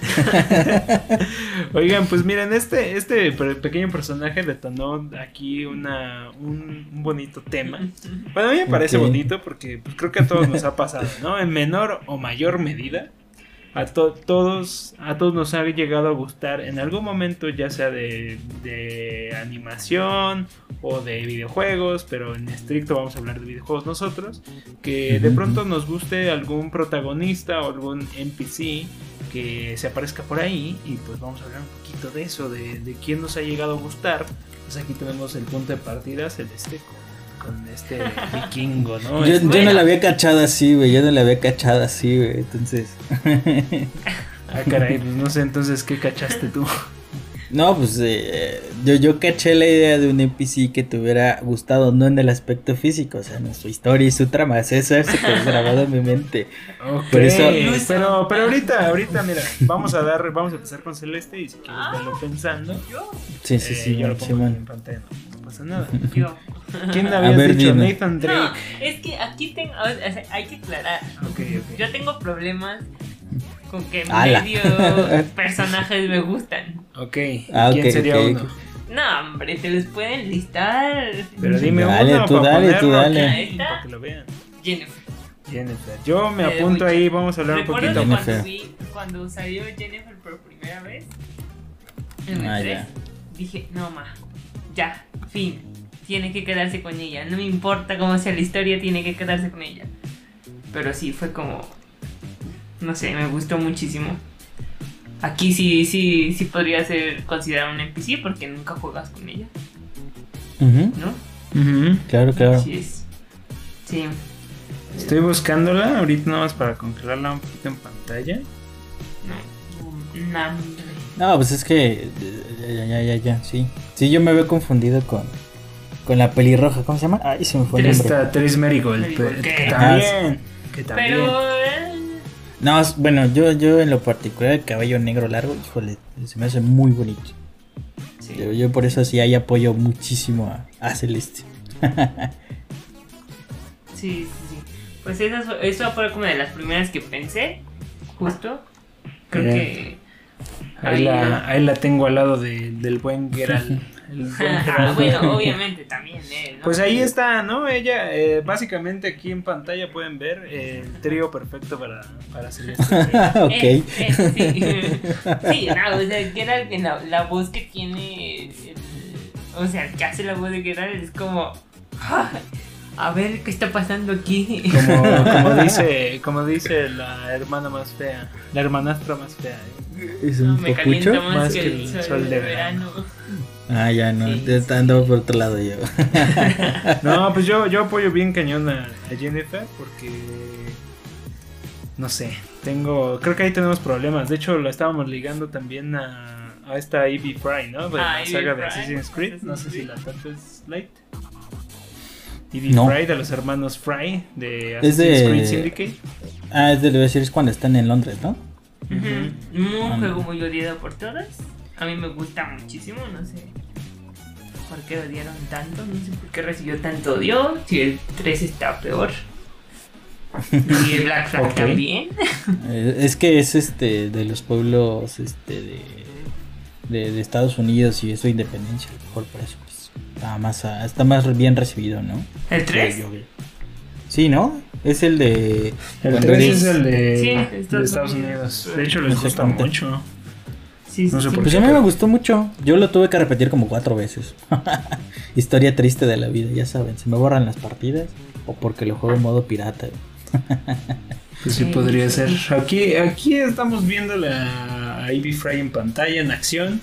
S1: Oigan, pues miren, este, este pequeño personaje detonó aquí una, un, bonito tema. Bueno, a mí me parece bonito porque pues, creo que a todos nos ha pasado, ¿no? En menor o mayor medida a todos a todos nos ha llegado a gustar en algún momento ya sea de, de, animación o de videojuegos pero en estricto vamos a hablar de videojuegos nosotros que de pronto nos guste algún protagonista o algún NPC que se aparezca por ahí y pues vamos a hablar un poquito de eso de, de quién nos ha llegado a gustar. Pues aquí tenemos el punto de partida celeste con este vikingo, ¿no?
S3: Yo, yo no la había cachado así, güey. Yo no la había cachado así, güey. Entonces.
S1: ah, caray, pues no sé entonces qué cachaste tú.
S3: No, pues eh, yo, yo caché la idea de un NPC que te hubiera gustado, no en el aspecto físico, o sea, en su historia y su trama. Eso se quedó grabado en mi mente.
S1: Por eso... Pero, pero ahorita, ahorita, mira, vamos a dar, vamos a empezar con Celeste y si quieres verlo pensando.
S3: Sí, sí, sí,
S1: eh, yo lo pongo en pantalla, pasa nada. Yo. ¿Quién había dicho? Nathan Drake. No,
S2: es que aquí tengo, o sea, hay que aclarar. Okay, okay. Yo tengo problemas con que medio personajes me gustan.
S1: Ok, ah, ¿quién sería uno?
S2: No, hombre, te los pueden listar.
S1: Pero dime
S3: dale,
S1: uno
S3: tú
S1: para
S3: dale, tú dale.
S1: Para que lo vean.
S2: Jennifer.
S1: Jennifer. Yo me apunto ahí, vamos a hablar un poquito
S2: más. Cuando, vi, cuando salió Jennifer por primera vez, en el ah, 3, dije, no, ma, ya, fin. Tiene que quedarse con ella. No me importa cómo sea la historia, tiene que quedarse con ella. Pero sí, fue como, no sé, me gustó muchísimo. Aquí sí, sí, sí podría ser considerado un NPC porque nunca juegas con ella. ¿No?
S3: Claro, claro.
S2: Sí es. Sí.
S1: Estoy buscándola ahorita nada más para controlarla un poquito en pantalla.
S2: No,
S3: no, pues es que ya, ya, ya, ya, sí. Sí, yo me había confundido con con la pelirroja, ¿cómo se llama? Ay, se me fue el nombre.
S1: Tris Marigold, que también, que también.
S2: Pero eh,
S3: no, bueno, yo, yo en lo particular el cabello negro largo, híjole, se me hace muy bonito. Yo, por eso sí ahí apoyo muchísimo a, Celeste.
S2: sí, sí, sí. Pues eso, eso fue como de las primeras que pensé, justo. Creo que...
S1: Ahí, la, ahí la tengo al lado de, del buen Geralt.
S2: bueno, obviamente también
S1: Pues ahí está, ¿no? Ella, eh, básicamente aquí en pantalla pueden ver el trío perfecto para, para hacer esto.
S3: ok.
S2: Eh, eh, sí. no, o sea, Geralt, la, la voz que tiene, o sea, el que hace la voz de Geralt es como... A ver qué está pasando aquí.
S1: Como, como, dice, como dice la hermana más fea, la hermanastra más fea.
S3: ¿Es un
S2: me
S3: calienta
S2: más, que el sol, de verano.
S3: Ah, ya no, sí, ando por otro lado yo.
S1: no, pues yo, yo apoyo bien cañón a, Jennifer porque. No sé, tengo. Creo que ahí tenemos problemas. De hecho, lo estábamos ligando también a, a esta Evie Fry, ¿no? De ah, la saga de Assassin's Creed. No sé si la tanto es Light. Evie Fry de los hermanos Fry de Assassin's Creed Syndicate.
S3: Ah, es de, decir, es cuando están en Londres, ¿no?
S2: Un juego muy odiado por todas. A mí me gusta muchísimo, no sé por qué odiaron tanto, no sé por qué recibió tanto odio, si el 3 está peor. Y el Black Flag también.
S3: Eh, es que es este de los pueblos este de, de, Estados Unidos y es su independencia, mejor por eso está más está más bien recibido, ¿no?
S2: ¿El 3?
S3: Sí, ¿no? Es el de.
S1: El 3 es el de, Estados, Unidos. De hecho, les gusta mucho.
S3: Sí, no sé por pues a mí me gustó mucho. Yo lo tuve que repetir como cuatro veces. Historia triste de la vida, ya saben. Se me borran las partidas o porque lo juego en modo pirata.
S1: pues sí, podría ser. Aquí, aquí estamos viendo la Ivy Fry en pantalla, en acción.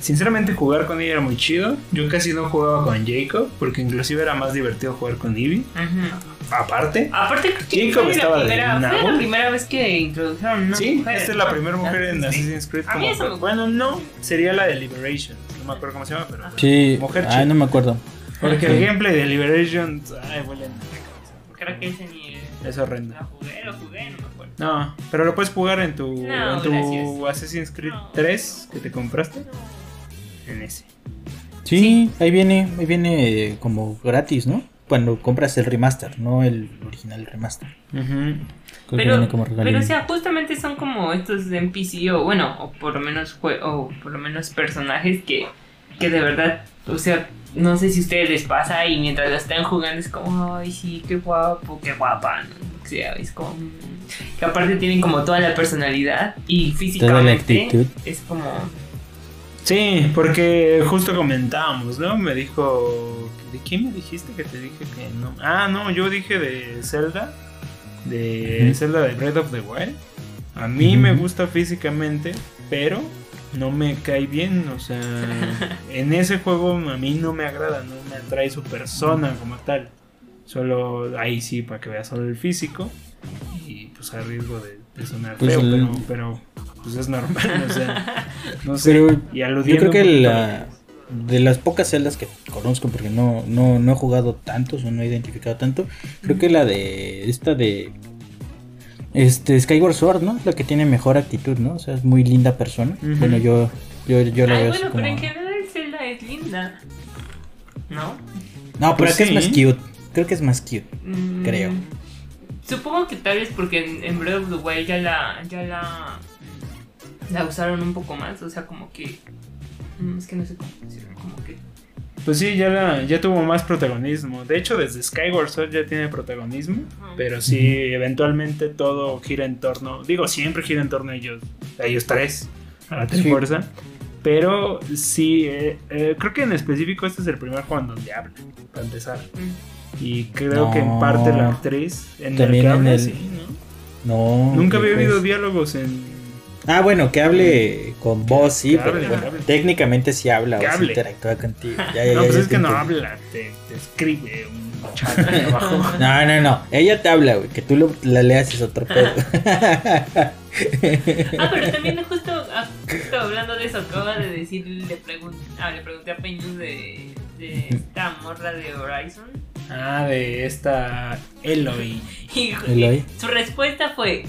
S1: Sinceramente jugar con ella era muy chido. Yo casi no jugaba con Jacob porque inclusive era más divertido jugar con Ivy. Aparte,
S2: aparte Jacob estaba la primera, de fue la primera vez que introdujeron una
S1: Sí, esta es la primera mujer en Assassin's Creed. Como, bueno, no, sería la de Liberation. No me acuerdo cómo se llama, pero
S3: sí. mujer Ay, no me acuerdo.
S1: Porque el gameplay de Liberation, ay, huele
S2: Creo que ese ni
S1: es horrendo.
S2: Lo jugué, lo jugué, no me acuerdo.
S1: No, pero lo puedes jugar en tu, en tu Assassin's Creed 3 que te compraste en ese.
S3: Sí, ahí viene, ahí viene como gratis, ¿no? Cuando compras el remaster, no el original remaster.
S2: pero, pero o sea, justamente son como estos NPC o bueno, o por lo menos o por lo menos personajes que, que de verdad, o sea, no sé si a ustedes les pasa y mientras lo están jugando es como, ay, sí, qué guapo, qué guapa, O sea, es como que aparte tienen como toda la personalidad y físicamente es como
S1: Sí, porque justo comentábamos, ¿no? Me dijo. ¿De quién me dijiste que te dije que no? Ah, no, yo dije de Zelda. De Zelda de Breath of the Wild. A mí me gusta físicamente, pero no me cae bien. O sea, en ese juego a mí no me agrada, no me atrae su persona como tal. Solo ahí sí, para que veas solo el físico. Y pues a riesgo de, sonar pues feo, pero, pero pues es normal, o sea, no sé. y
S3: yo creo que la, de las pocas celdas que conozco, porque no, no, no he jugado tantos o no he identificado tanto, creo que la de esta de este Skyward Sword, ¿no? Es la que tiene mejor actitud, ¿no? O sea, es muy linda persona. Bueno, yo, yo, yo la veo
S2: bueno, pero en general Zelda es linda, ¿no?
S3: No, pero pues es más cute. Creo que es más cute, mm, creo.
S2: Supongo que tal vez porque en, en Breath of the Wild ya la, ya la la usaron un poco más, o sea, como que... Mm, es que no sé cómo decirlo, como que...
S1: Pues sí, ya, la, ya tuvo más protagonismo. De hecho, desde Skyward Sword ya tiene protagonismo. Pero sí, eventualmente todo gira en torno. Digo, siempre gira en torno a ellos. A ellos tres. A la fuerza. Pero sí, eh, eh, creo que en específico este es el primer juego en donde habla. Para empezar. Mm. Y creo que en parte la actriz. En el que habla, sí, ¿no?
S3: No.
S1: Nunca había oído diálogos en
S3: Ah, bueno, que hable con voz, sí, pero bueno, técnicamente sí habla o sí interactúa contigo.
S1: Ya, ya, no, pues es que no habla, te, escribe un chat abajo.
S3: No, no, no, ella te habla, güey, que tú lo, la leas es otro pedo.
S2: ah, pero también justo, ah, justo hablando de eso, acaba de decir, le, pregunté, ah, le pregunté a Peñus de, de esta morra de Horizon.
S1: Ah, de esta Eloy.
S2: Y, Eloy. su respuesta fue,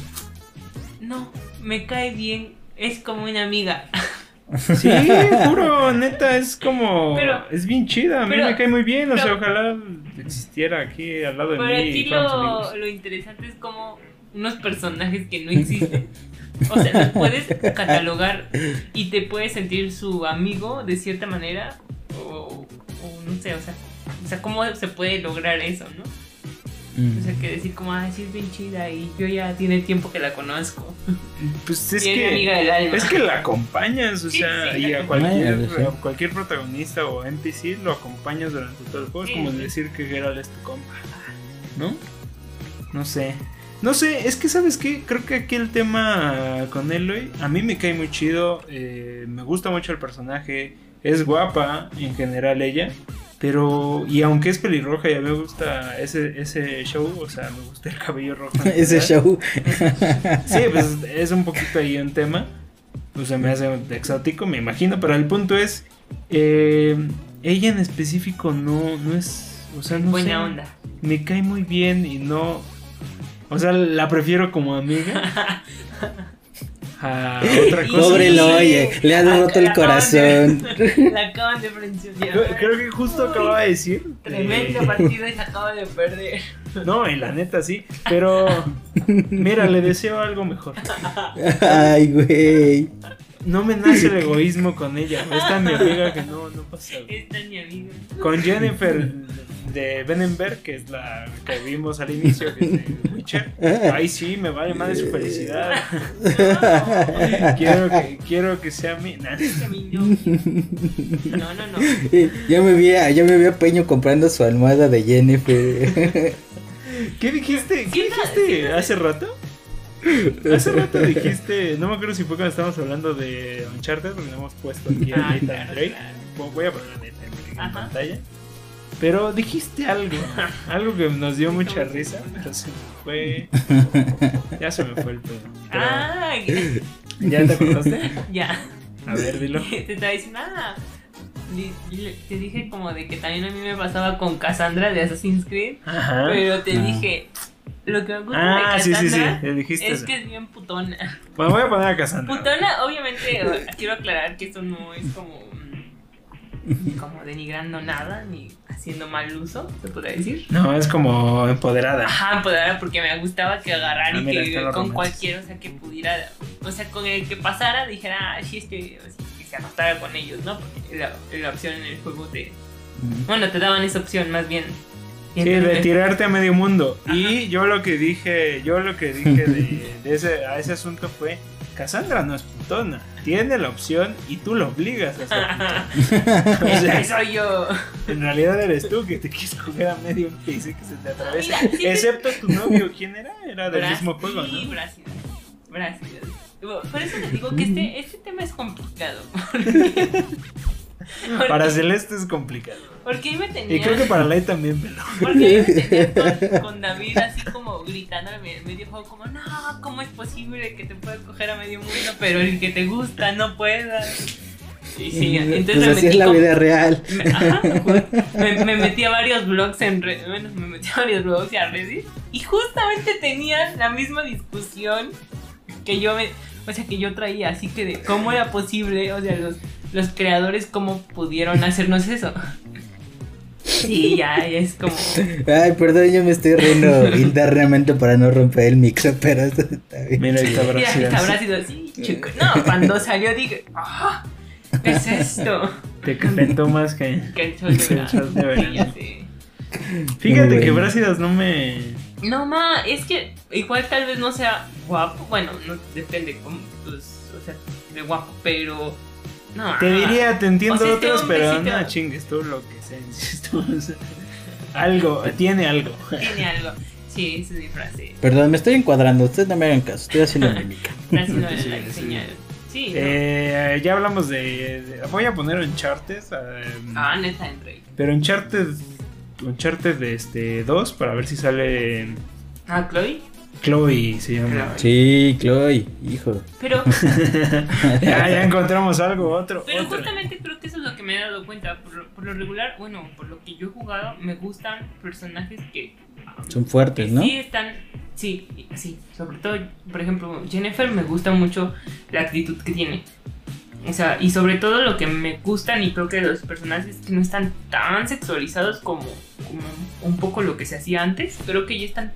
S2: no, me cae bien, es como una amiga.
S1: Sí, puro, neta, es como. es bien chida, a mí me cae muy bien, o sea, ojalá existiera aquí al lado de
S2: mí.
S1: Pero
S2: aquí lo, lo, interesante es como unos personajes que no existen. O sea, puedes catalogar y te puedes sentir su amigo de cierta manera, o, o no sé, o sea, o sea, cómo se puede lograr eso, ¿no? O sea, que decir como, ay, sí es bien chida y yo ya tiene tiempo que la conozco.
S1: Pues es que, es que la acompañas, o sea, y a cualquier, cualquier protagonista o NPC lo acompañas durante todo el juego. es como decir que Geralt es tu compa, ¿no? No sé. No sé, es que sabes qué, creo que aquí el tema con Eloy, a mí me cae muy chido, eh, me gusta mucho el personaje, es guapa en general ella, pero, y aunque es pelirroja, ya me gusta ese, ese show, o sea, me gusta el cabello rojo.
S3: ese show.
S1: sí, pues es un poquito ahí un tema. O sea, me hace exótico, me imagino, pero el punto es, eh, ella en específico no, no es, o sea, no
S2: Buena onda.
S1: Me cae muy bien y no, o sea, la prefiero como amiga. a otra cosa.
S3: Pobre Loye, le ha roto el corazón.
S2: La acaban de frencionar.
S1: Creo que justo acababa de decir.
S2: Tremendo partido y se acaba de perder.
S1: No, y la neta sí, pero mira, le deseo algo mejor.
S3: Ay, güey.
S1: No me nace el egoísmo con ella. Esta mi amiga que no, no pasa.
S2: Esta es mi amiga.
S1: Con Jennifer de Benenberg, que es la que vimos al inicio, que es de Witcher. Ay, sí, me vale más de su felicidad. quiero, que, quiero que sea mi.
S2: Nah. No, no, no.
S3: Ya me vi a, ya me vi a Peño comprando su almohada de Jennifer.
S1: ¿Qué dijiste? ¿Qué dijiste hace rato? Hace rato dijiste, no me acuerdo si fue cuando estábamos hablando de Uncharted, porque lo hemos puesto aquí a Nathan Drake. Voy a poner a Nathan en pantalla. Pero dijiste algo, algo que nos dio mucha risa, pero se me fue. Ya se me fue el pedo.
S2: Ah,
S1: ¿Ya te acordaste?
S2: Ya.
S1: A ver, dilo.
S2: Te estaba diciendo, ah, te dije como de que también a mí me pasaba con Cassandra de Assassin's Creed,
S1: Ajá.
S2: pero te
S3: Ah.
S2: dije, lo que me gusta
S1: Ah,
S2: de
S1: sí, sí,
S2: Cassandra
S1: sí, le dijiste
S2: es
S1: eso.
S2: que es bien putona.
S1: Bueno, voy a poner a Cassandra.
S2: Putona, obviamente, quiero aclarar que esto no es como mm, como denigrando nada ni haciendo mal uso, se podría decir.
S1: No, es como empoderada.
S2: Ajá, empoderada porque me gustaba que agarrara
S1: Ah,
S2: y
S1: mira,
S2: que con
S1: romances.
S2: cualquiera, o sea, que pudiera, o sea, con el que pasara dijera, ah, sí, este, o sea, que se acostara con ellos, ¿no? Porque la, la opción en el juego te, bueno, te daban esa opción más bien.
S1: Sí, de tirarte a medio mundo.
S2: Ajá.
S1: Y yo lo que dije, yo lo que dije de, de ese, a ese asunto fue, Cassandra no es putona, tiene la opción y tú lo obligas a ser putona. O sea,
S2: soy yo.
S1: en realidad eres tú que te quieres coger a medio que dice que se te atraviesa.
S2: Mira, sí te-
S1: Excepto tu novio, ¿quién era? Era del
S2: Bras-
S1: mismo juego,
S2: Sí,
S1: ¿no?
S2: Brásidas. Brásidas. Por eso les digo que este, este tema es complicado. Porque,
S1: Para Celeste es complicado.
S2: porque ahí me tenía.
S1: Y creo que para Lai también, pero.
S2: Porque ahí me tenía con, con David así como gritando en medio juego como no, ¿cómo es posible que te puedas coger a medio mundo pero el que te gusta no puedas? Y sí, entonces
S3: pues
S2: me
S3: así
S2: metí
S3: es la
S2: como-
S3: vida real.
S2: me, ajá, pues, me, me metí a varios blogs en Reddit, bueno, me metí a varios blogs y a Reddit y justamente tenían la misma discusión que yo me, o sea, que yo traía, así que de cómo era posible, o sea, los, los creadores cómo pudieron hacernos eso. Sí, ya, ya es como
S3: Ay, perdón, yo me estoy riendo internamente para no romper el micro, pero esto está bien.
S1: Mira,
S2: Mira, que habrá sido así, chico. No, cuando salió dije, "Ah, ¿qué es esto?
S1: Te calentó más que.
S2: Que el sol de verano. Sí.
S1: Fíjate que. Brásidas no me.
S2: No, ma, es que igual tal vez no sea guapo. Bueno, no depende, como, pues, o sea, de guapo, pero. No.
S1: Te diría, te entiendo
S2: O sea,
S1: otros, pero no chingues tú lo que sea. algo, tiene algo.
S2: Tiene algo. Sí, es mi frase.
S3: Perdón, me estoy encuadrando, ustedes no me hagan caso, estoy haciendo mímica.
S2: No
S1: Sí,
S2: la
S1: sí.
S2: señal. Sí, no.
S1: Eh, ya hablamos de, de- Voy a poner Uncharted. eh,
S2: Ah, neta, Drake.
S1: Pero Uncharted. Uncharted de este 2 para ver si sale.
S2: Ah, Chloe.
S1: Chloe se llama.
S3: Sí, Chloe, hijo.
S2: Pero,
S1: ya, ya encontramos algo, otro.
S2: pero
S1: otro.
S2: justamente creo que eso es lo que me he dado cuenta. Por lo, por lo regular, bueno, por lo que yo he jugado, me gustan personajes que
S3: Son fuertes, ¿no?
S2: Sí, están. Sí, sí. Sobre todo, por ejemplo, Jennifer me gusta mucho la actitud que tiene. O sea, y sobre todo lo que me gustan y creo que los personajes que no están tan sexualizados como, como un poco lo que se hacía antes. Creo que ya están.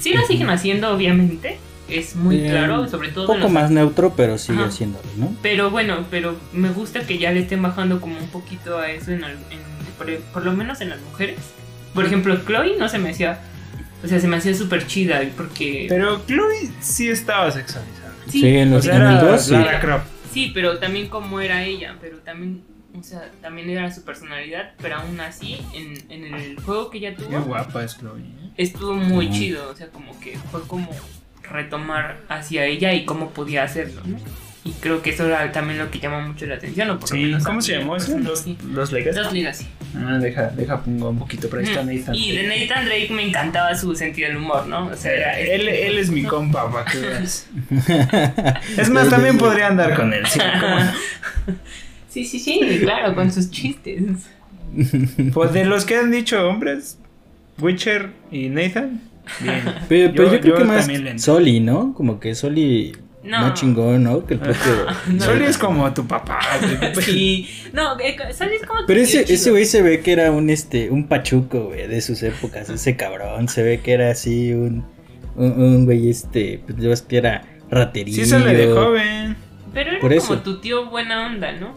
S2: Sí lo siguen haciendo, obviamente. Es muy
S3: Eh,
S2: claro, sobre todo.
S3: Un poco
S2: los-
S3: más neutro, pero sigue
S2: Ajá.
S3: haciéndolo, ¿no?
S2: Pero bueno, pero me gusta que ya le estén bajando como un poquito a eso en, al- en- por, por lo menos en las mujeres. Por ejemplo, Chloe no se me hacía, o sea, se me hacía súper chida porque
S1: Pero Chloe sí estaba sexualizada.
S2: sí,
S3: Sí, en
S1: O
S3: los
S1: sea, era
S3: momentos, sí.
S2: Sí, pero también como era ella, pero también, o sea, también era su personalidad, pero aún así en, en el juego que ella
S1: Qué
S2: tuvo
S1: guapa es Chloe. ¿Eh?
S2: estuvo muy chido, o sea, como que fue como retomar hacia ella y cómo podía hacerlo, ¿no? Y creo que eso era también lo que llama mucho la atención, o por lo
S1: Sí,
S2: menos a
S1: ¿cómo se llamó
S2: personal,
S1: Los,
S2: sí.
S1: los Legacy.
S2: Dos ligas, sí.
S1: Ah, deja, deja pongo un poquito, pero ahí está Nathan.
S2: Y de Nathan Drake me encantaba su sentido del humor, ¿no? O sea, era este-
S1: él, él es mi compa, para que veas. Es más, también podría andar con él. Sí.
S2: Sí, sí, sí, claro, con sus chistes.
S1: Pues de los que han dicho hombres, Witcher y Nathan, bien.
S3: Pero, pero yo,
S1: Yo-
S3: creo
S1: yo
S3: que más
S1: le.
S3: Soli, ¿no? Como que Soli no. más chingón, ¿no? Que el propio.
S1: No, es como tu papá.
S2: sí. No, eh, Soli es como
S3: Pero ese, ese güey se ve que era un este un pachuco, güey, de sus épocas. Ese cabrón. Se ve que era así un. Un, güey, este. Pues que era raterío.
S1: Sí, sale de joven.
S2: Pero era como tu tío buena onda, ¿no?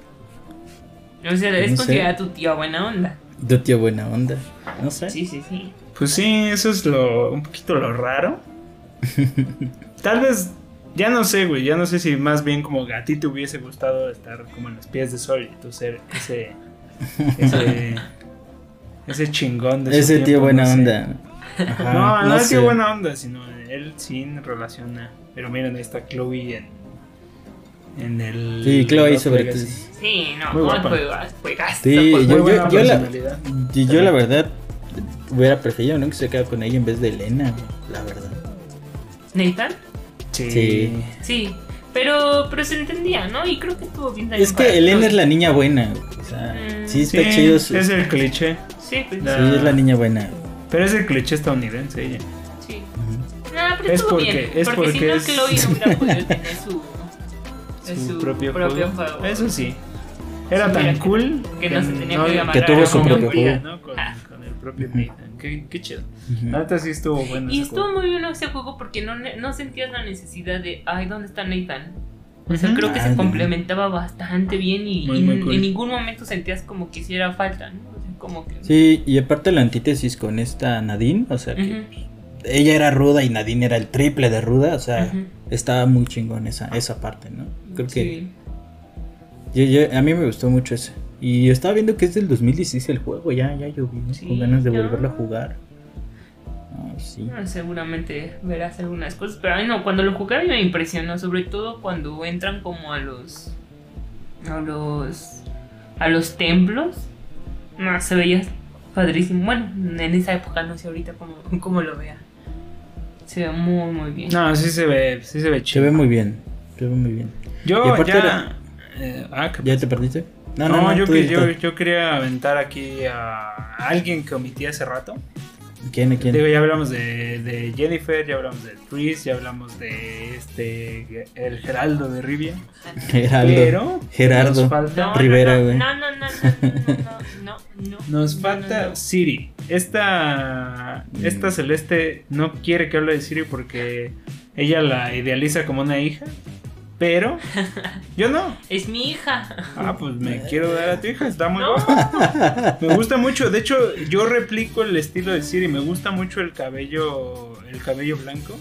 S2: O sea, es considerado tu tío buena onda.
S3: Tu tío buena onda. No sé.
S2: Sí, sí, sí.
S1: Pues sí, eso es lo un poquito lo raro. Tal vez ya no sé, güey, ya no sé si más bien como a ti te hubiese gustado estar como en los pies de sol y tú ser ese ese ese chingón
S3: de Ese tío buena onda.
S1: no, no, es tío buena onda, sino él sin relaciona. Pero miren, ahí está Chloe en en el.
S3: Sí, Chloe sobre
S2: todo. Sí, no, Muy juegas, juegas.
S3: Sí, yo, yo, yo, la, yo, la verdad hubiera preferido ¿no? que se quedara con ella en vez de Elena, la verdad.
S2: ¿Nathan?
S3: Sí.
S2: Sí. Pero, pero se entendía, ¿no? Y creo que estuvo bien
S3: Es que Elena es la niña buena. O sea, mm. sí está chido.
S1: Es el cliché.
S2: Sí, pues.
S3: Sí, es la niña buena.
S1: Pero es el cliché estadounidense ella.
S2: Sí. No, pero es porque, bien, es porque, porque si no, es... Chloe no hubiera podido tener su
S1: su, propio, juego. Eso sí. Era tan cool
S2: que, no se tenía que llamar
S3: que tuvo su propio juego.
S1: ¿no? Con, con, el propio Nathan. Qué, qué chido. Uh sí estuvo bueno.
S2: Y estuvo muy bien ese juego porque no, no sentías la necesidad de, ay, ¿dónde está Nathan? O sea, creo que se complementaba bastante bien y, en ningún momento sentías como que hiciera falta, ¿no? como que...
S3: Sí, y aparte la antítesis con esta Nadine, o sea, que ella era ruda y Nadine era el triple de ruda, o sea, estaba muy chingón esa, esa parte, ¿no? Creo que... a mí me gustó mucho ese. Y estaba viendo que es del 2016 el juego, ya, ya yo vi, con ganas de volverlo a jugar. sí.
S2: Ah, seguramente verás algunas cosas, pero no, cuando lo jugué me impresionó, sobre todo cuando entran como a los a los a los templos. No, se veía padrísimo. Bueno, en esa época no sé ahorita cómo, cómo lo vea. Se ve muy, muy bien.
S1: No, sí se ve, sí se ve
S3: chido. Se ve muy bien, se ve muy bien.
S1: Yo ya... Eh, ah,
S3: ¿Ya te perdiste?
S1: No, no, yo, yo, yo, quería aventar aquí a alguien que omití hace rato.
S3: ¿Quién? ¿Quién?
S1: Digo, ya hablamos de, de, Jennifer, ya hablamos de Chris, ya hablamos de este el Geraldo de Rivia.
S3: Geraldo. Pero Gerardo nos falta Rivera, güey.
S2: No, no, no, no, no, no,
S1: Nos falta Siri. Esta esta Celeste no quiere que hable de Siri porque ella la idealiza como una hija. Pero yo no.
S2: Es mi hija.
S1: Ah, pues me quiero dar a tu hija, está muy no. Me gusta mucho, de hecho, yo replico el estilo de Siri, me gusta mucho el cabello el cabello blanco.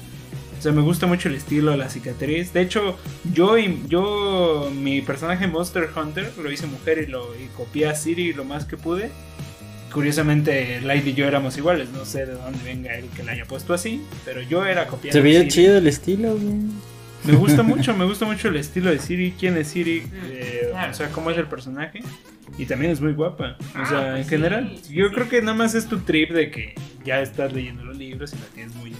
S1: O sea, me gusta mucho el estilo, la cicatriz. De hecho, yo yo mi personaje Monster Hunter lo hice mujer y lo y copié a Siri lo más que pude. Curiosamente, Light y yo éramos iguales. No sé de dónde venga él que la haya puesto así, pero yo era copiado.
S3: Se veía chido el estilo, güey.
S1: Me gusta mucho, me gusta mucho el estilo de Siri, quién es Siri, mm, eh, o sea, cómo es el personaje. Y también es muy guapa. O ah, sea, en pues general, yo creo que nada más es tu trip de que ya estás leyendo los libros y la tienes muy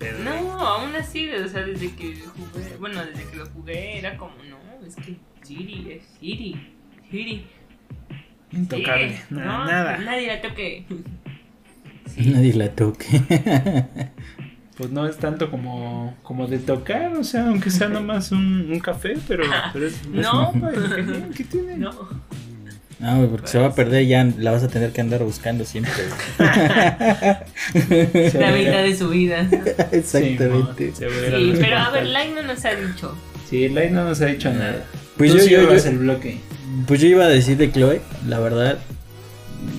S2: en No, aún así, o sea, desde que jugué, bueno, desde que lo jugué era como, no, es que Siri es Siri, Siri.
S1: Intocable, nada, nada.
S2: Nadie la toque.
S3: Nadie la toque.
S1: pues no es tanto como, como de tocar, o sea, aunque sea nomás un, un café, pero, pero es,
S2: No,
S1: ¿qué, tiene?
S2: No.
S3: No, porque pues, se va a perder ya la vas a tener que andar buscando siempre.
S2: la mitad de su vida.
S3: Exactamente.
S2: Sí, pero a ver, Light no nos ha dicho.
S1: Sí, Light no nos ha dicho nada.
S3: Pues yo, yo,
S1: el bloque.
S3: Pues yo iba a decir de Chloe, la verdad,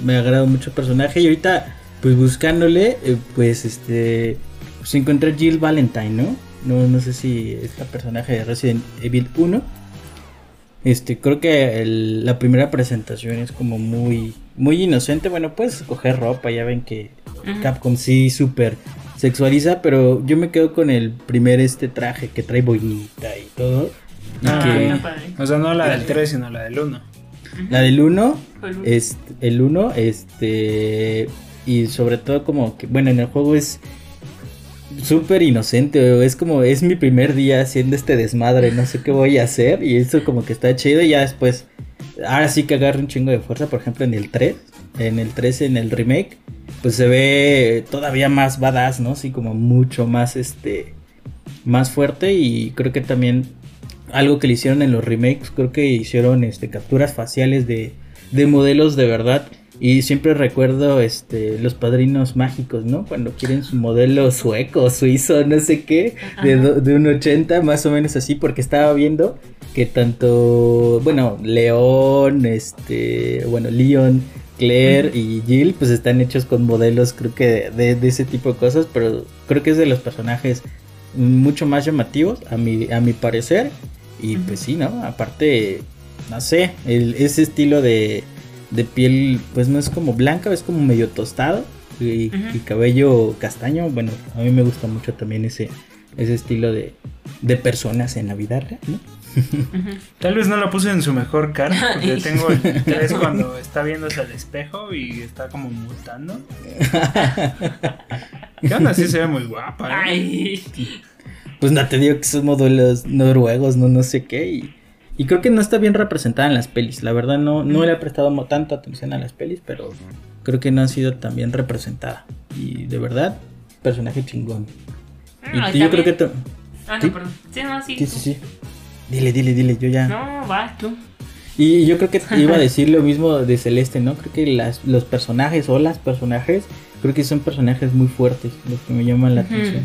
S3: me ha agradado mucho el personaje y ahorita, pues buscándole, eh, pues este se encuentra Jill Valentine, ¿no? ¿no? No sé si esta personaje de Resident Evil 1. Este, creo que la primera presentación es como muy, muy inocente. Bueno, puedes escoger ropa, ya ven que Capcom sí súper sexualiza, pero yo me quedo con el primer este traje que trae boinita y todo.
S1: Ah, o sea, no la del 3, sino la del 1.
S3: La del 1, es el 1, este, y sobre todo como que, bueno, en el juego es súper inocente, es como, es mi primer día haciendo este desmadre, no sé qué voy a hacer, y eso como que está chido, y ya después, ahora sí que agarre un chingo de fuerza, por ejemplo en el 3, en el 3, en el remake, pues se ve todavía más badass, ¿no? Así como mucho más, este, más fuerte y creo que también algo que le hicieron en los remakes, creo que hicieron este capturas faciales de, de modelos de verdad y siempre recuerdo este los padrinos mágicos, ¿no? Cuando quieren su modelo sueco, suizo, no sé qué, de, de, un 80, más o menos así, porque estaba viendo que tanto, bueno, León, este, bueno, Leon, Claire y Jill, pues están hechos con modelos, creo que de, de, ese tipo de cosas, pero creo que es de los personajes mucho más llamativos, a mi, a mi parecer. Y pues sí, ¿no? Aparte, no sé, el, ese estilo de de piel, pues no es como blanca, es como medio tostado y, cabello castaño. Bueno, a mí me gusta mucho también ese, ese estilo de, de personas en la vida real, ¿no?
S1: Tal vez no lo puse en su mejor cara, porque tengo el 3 cuando está viéndose al espejo y está como mutando. Que aún así se ve muy guapa. ¿eh?
S3: Pues no te digo que son modelos noruegos, no, no sé qué. Y y creo que no está bien representada en las pelis. La verdad no, no le he prestado tanta atención a las pelis, pero creo que no ha sido tan bien representada. Y de verdad, personaje chingón.
S2: Ah, y yo creo que... Ah, no, perdón. Sí, no, sí. Sí,
S3: sí, sí. Dile, dile, dile, yo ya...
S2: No, va, tú.
S3: Y yo creo que iba a decir lo mismo de Celeste, ¿no? Creo que las, los personajes o las personajes, creo que son personajes muy fuertes los que me llaman la atención.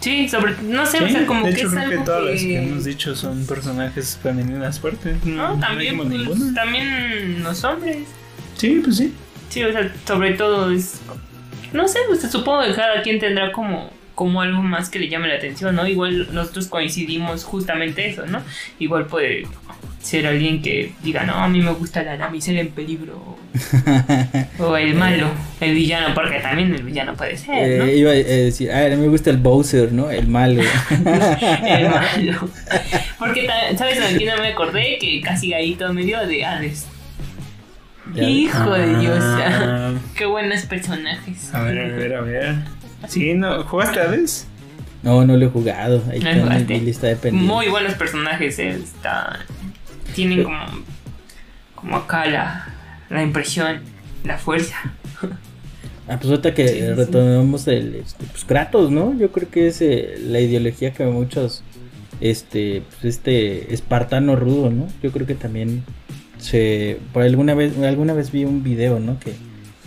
S2: Sí, sobre, no sé, o sea, como
S1: de
S2: hecho,
S1: que
S2: es
S1: creo que todas las que hemos dicho son personajes femeninas fuertes.
S2: No, también, pues, también los hombres.
S1: Sí, pues sí.
S2: Sí, o sea, sobre todo es, no sé, pues supongo que cada quien tendrá como como algo más que le llame la atención, ¿no? Igual nosotros coincidimos justamente eso, ¿no? Igual puede ser alguien que diga, no, a mí me gusta la damisela en peligro. o el malo, el villano, porque también el villano puede ser, ¿no?
S3: Eh, iba a decir, a mí me gusta el Bowser, ¿no? El malo.
S2: el malo. Porque, ¿sabes? Aquí no me acordé que casi Gallito me dio de Hades. Hijo de Dios, ah. qué buenos personajes.
S1: A ver, a ver, a ver. Sí, ¿no? ¿Jugaste Hades?
S3: No, no lo he jugado. Ahí está en mi lista de pendientes.
S2: Muy buenos personajes, ¿eh? Está tienen como, como acá la, la impresión, la fuerza.
S3: Ah, pues ahorita que retomemos el este, pues Kratos, ¿no? Yo creo que es eh, la ideología que muchos este pues este espartano rudo, ¿no? Yo creo que también se por alguna vez alguna vez vi un video, ¿no? Que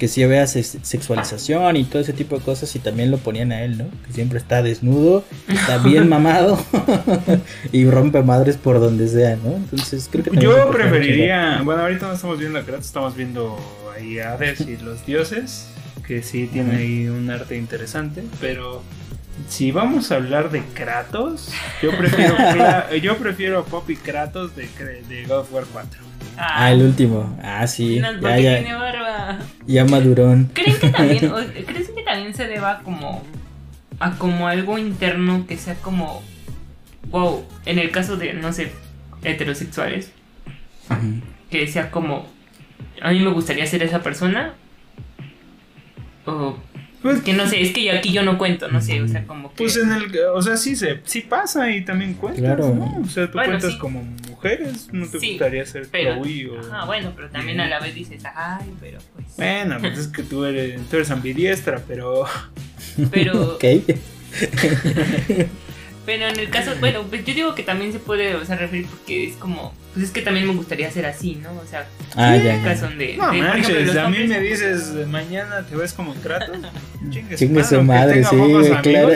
S3: que si veas sexualización y todo ese tipo de cosas y también lo ponían a él, ¿no? Que siempre está desnudo, está bien mamado y rompe madres por donde sea, ¿no? Entonces creo que...
S1: Yo preferiría, bueno, ahorita no estamos viendo a Kratos, estamos viendo ahí a Hades y los dioses, que sí tiene ahí un arte interesante, pero si vamos a hablar de Kratos, yo prefiero, yo prefiero Pop y Kratos de, de God of War 4.
S3: Ah, el último. Ah, sí.
S2: ya, ya, tiene barba.
S3: Ya madurón.
S2: ¿Creen que también, ¿Crees que también se deba como a como algo interno que sea como wow, en el caso de no sé, heterosexuales, que sea como a mí me gustaría ser esa persona o pues, que no sé, es que yo aquí yo no cuento, no sé, o sea, como que...
S1: Pues en el, o sea, sí se, sí pasa y también cuentas, claro. ¿no? O sea, tú cuentas como mujeres, no te gustaría ser
S2: pero, o... Ajá, bueno, pero también a la vez dices, ay, pero pues...
S1: Bueno, pues es que tú eres, tú eres ambidiestra, pero...
S2: Pero... ok. Pero en el caso, bueno, pues yo digo que también se puede, o sea, referir porque es como, pues es que también me gustaría ser así, ¿no? O sea,
S3: ah, en
S2: el caso de,
S1: no, manches, a mí me dices, mañana te ves como trato.
S3: Chingue su madre, sí, claro.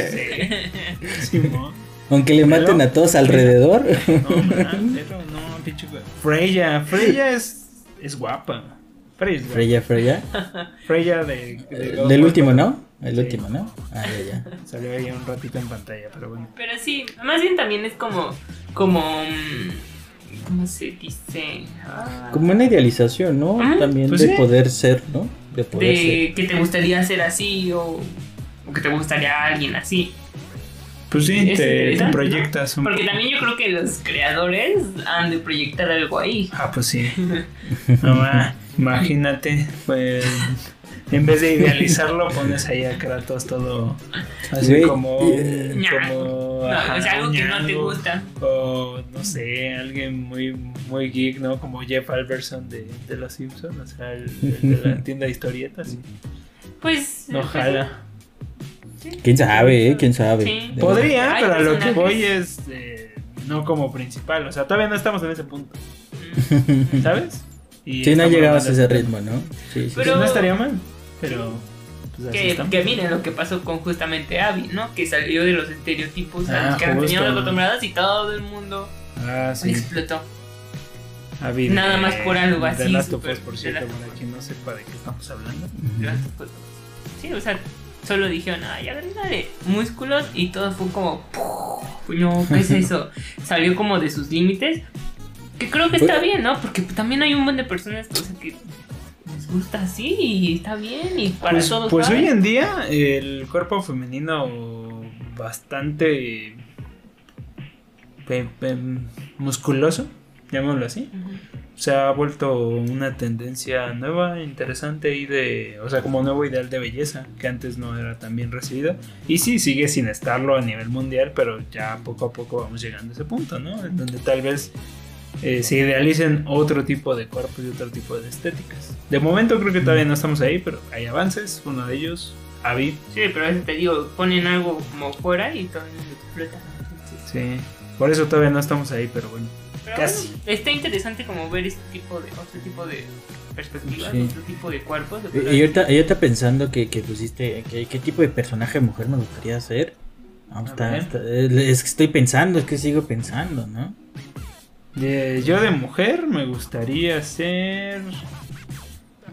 S3: Sí. Aunque le maten a todos alrededor.
S1: No, man, no, pinche Freya, Freya es, es guapa.
S3: Freya, Freya.
S1: Freya de,
S3: del último, ¿no? El último, ¿no? Ah, ya, ya.
S1: Salió ahí un ratito en pantalla, pero bueno.
S2: Pero sí, más bien también es como, como, ¿cómo se dice?
S3: Ah. Como una idealización, ¿no? También pues de poder ser, ¿no?
S2: De poder de que te gustaría ser así o, o que te gustaría alguien así.
S1: Pues sí, te, proyectas
S2: un Porque también yo creo que los creadores han de proyectar algo ahí.
S1: Ah, pues sí. imagínate, pues en vez de idealizarlo pones ahí a Kratos todo así como, como
S2: no, es algo que no te gusta.
S1: o no sé alguien muy muy geek no como Jeff Alberson de, de los Simpsons o sea el, de la tienda de historietas
S2: pues
S1: ojalá
S3: ¿Quién sabe, eh? ¿Quién sabe?
S1: Podría, pero a lo que voy es eh, no como principal. O sea, todavía no estamos en ese punto. Mm. ¿Sabes?
S3: Y sí, no llegado a ese ritmo, ¿no?
S1: Sí, sí. Pero no estaría mal, pero...
S2: Pues que, que miren lo que pasó con justamente Abby, ¿no? Que salió de los estereotipos a los ah, que teníamos acostumbradas y todo el mundo ah, sí. explotó. Abby Nada más por algo así.
S1: De Last por cierto, para quien no sepa de qué estamos hablando.
S2: Sí, o sea, solo dijeron, ay, de músculos y todo fue como, no, ¿qué es eso? Salió como de sus límites. Que creo que está bien, ¿no? Porque también hay un montón de personas que les gusta así y está bien y para
S1: pues,
S2: todos.
S1: Pues hoy en día el cuerpo femenino bastante musculoso, llamémoslo así se ha vuelto una tendencia nueva, interesante y de, o sea, como nuevo ideal de belleza, que antes no era tan bien recibida. Y sí, sigue sin estarlo a nivel mundial, pero ya poco a poco vamos llegando a ese punto, ¿no? En donde tal vez eh, se idealicen otro tipo de cuerpos y otro tipo de estéticas. De momento creo que todavía no estamos ahí, pero hay avances, uno de ellos, Avi.
S2: Sí, pero a veces te digo, ponen algo como fuera y todo explota.
S1: Sí, por eso todavía no estamos ahí, pero bueno. Casi.
S2: está interesante como ver este tipo de, otro tipo de perspectivas, otro tipo de cuerpos.
S3: y yo está pensando que, que pusiste, que, qué tipo de personaje mujer me gustaría ser. es que estoy pensando, es que sigo pensando, ¿no?
S1: yo de mujer me gustaría ser...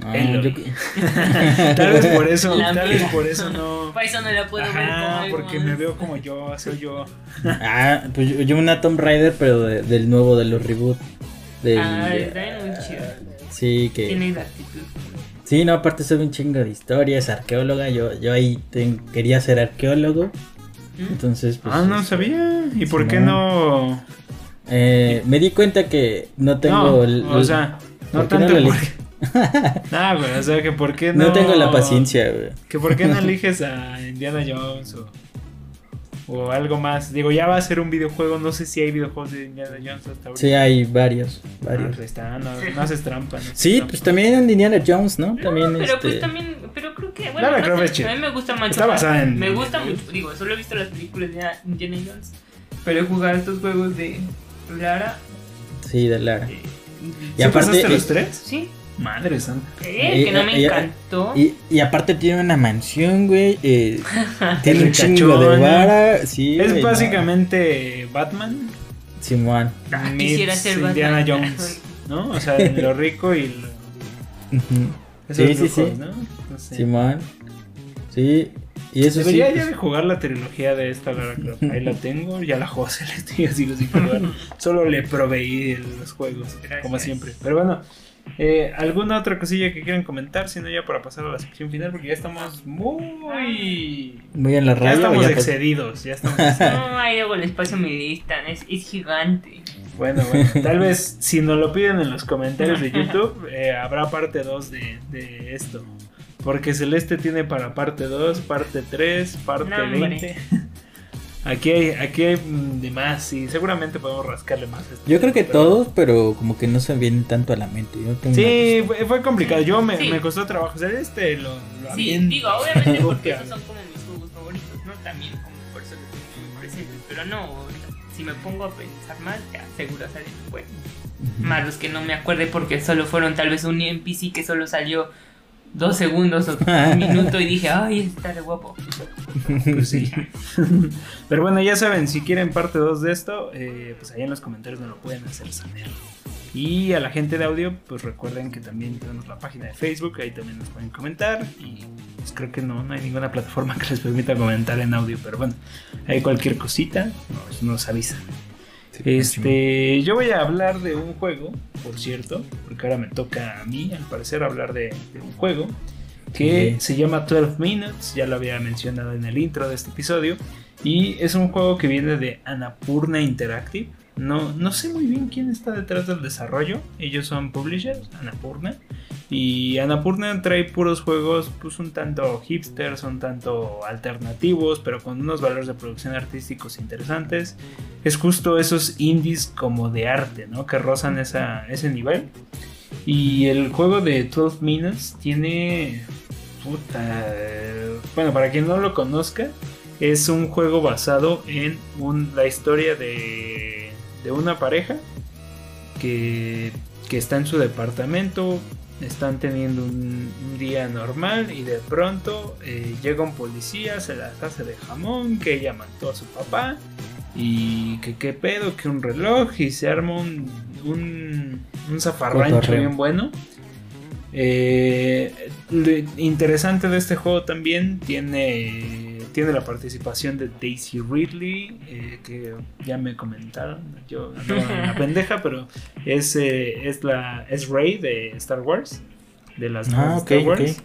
S1: Ah, tal vez por eso, tal vez por eso no.
S2: Por eso no la puedo ver como
S1: porque me veo como yo, soy yo.
S3: Ah, pues yo, una Tomb Raider, pero del nuevo, de los reboot.
S2: ah, está muy chido.
S3: Sí, que.
S2: Tiene la actitud.
S3: Sí, no, aparte soy un chingo de historias, arqueóloga. Yo, yo ahí quería ser arqueólogo. ¿Mm? Entonces,
S1: pues. Ah, no sabía. ¿Y por qué no?
S3: Eh, me di cuenta que no tengo.
S1: el, o sea, no tanto. No Ah, güey, o sea, que por qué no.
S3: No tengo la paciencia, güey.
S1: Que por qué no eliges a Indiana Jones o. O algo más. Digo, ya va a ser un videojuego. No sé si hay videojuegos de Indiana Jones hasta ahora.
S3: Sí, hay varios. varios.
S1: Ah, está, no, no, haces trampa. No
S3: sí, pues también en Indiana Jones, ¿no? también
S2: pero pues este... también. Pero creo que. Bueno, no, sé, a mí me gusta mucho.
S1: Está basada en.
S2: Me gusta mucho. Digo, solo he visto las películas de Indiana Jones. Pero he jugado estos juegos de Lara.
S3: Sí, de Lara. Eh,
S1: y aparte. los tres?
S2: Sí.
S1: Madre santa.
S2: que no me encantó.
S3: Y, aparte tiene una mansión, güey. Eh, tiene un chingo de vara. Sí,
S1: es básicamente Batman.
S3: Simón.
S2: Ah, quisiera ser
S1: Indiana Jones. ¿No? O sea, lo rico y lo.
S3: sí, sí, sí. ¿no? No sé. Simón. Sí. Y eso
S1: Debería ya pues de jugar la trilogía de esta Lara Croft. Ahí la tengo, ya la juego, estoy así, sin jugar. Solo le proveí los juegos, como siempre. Pero bueno, eh, ¿Alguna otra cosilla que quieran comentar? Si no, ya para pasar a la sección final, porque ya estamos muy.
S3: Muy en la radio.
S1: Ya estamos excedidos. Ya estamos
S2: no, ahí luego el espacio me listan, es, es, gigante.
S1: Bueno, bueno, tal vez si nos lo piden en los comentarios de YouTube, eh, habrá parte 2 de, de, esto. Porque Celeste tiene para parte 2, parte 3, parte no, 20. Aquí hay, aquí hay mm, de más y seguramente podemos rascarle más.
S3: Yo creo que todos, pero como que no se vienen tanto a la mente.
S1: sí, fue, complicado. Yo me, me, costó trabajo hacer este. Lo,
S2: lo sí, digo, obviamente porque esos son como mis juegos favoritos, ¿no? También como por eso los presentes. Pero no, si me pongo a pensar más, ya seguro salen bueno. Más los que no me acuerde porque solo fueron tal vez un NPC que solo salió dos segundos o un minuto y dije, ay, está de guapo.
S1: Pues sí. Pero bueno, ya saben, si quieren parte 2 de esto, eh, pues ahí en los comentarios me lo pueden hacer saber. Y a la gente de audio, pues recuerden que también tenemos la página de Facebook, ahí también nos pueden comentar. Y pues creo que no, no hay ninguna plataforma que les permita comentar en audio, pero bueno, hay cualquier cosita, nos, nos avisan este, yo voy a hablar de un juego, por cierto, porque ahora me toca a mí, al parecer, hablar de, un juego que se llama 12 Minutes, ya lo había mencionado en el intro de este episodio, y es un juego que viene de Anapurna Interactive. No, no sé muy bien quién está detrás del desarrollo, ellos son publishers, Anapurna. Y Anapurna trae puros juegos, pues un tanto hipsters, un tanto alternativos, pero con unos valores de producción artísticos interesantes. Es justo esos indies como de arte, ¿no? Que rozan ese nivel. Y el juego de 12 Minutes tiene. Puta. bueno, para quien no lo conozca, es un juego basado en la historia de, de una pareja que, que está en su departamento, están teniendo un, día normal y de pronto eh, llega un policía, se la hace de jamón, que ella mató a su papá y que qué pedo, que un reloj y se arma un, un, un zafarrancho bien bueno. Eh, lo interesante de este juego también tiene, tiene la participación de Daisy Ridley, eh, que ya me comentaron, yo no una pendeja, pero es, eh, es, la, es Rey de Star Wars, de las ah, Star Wars.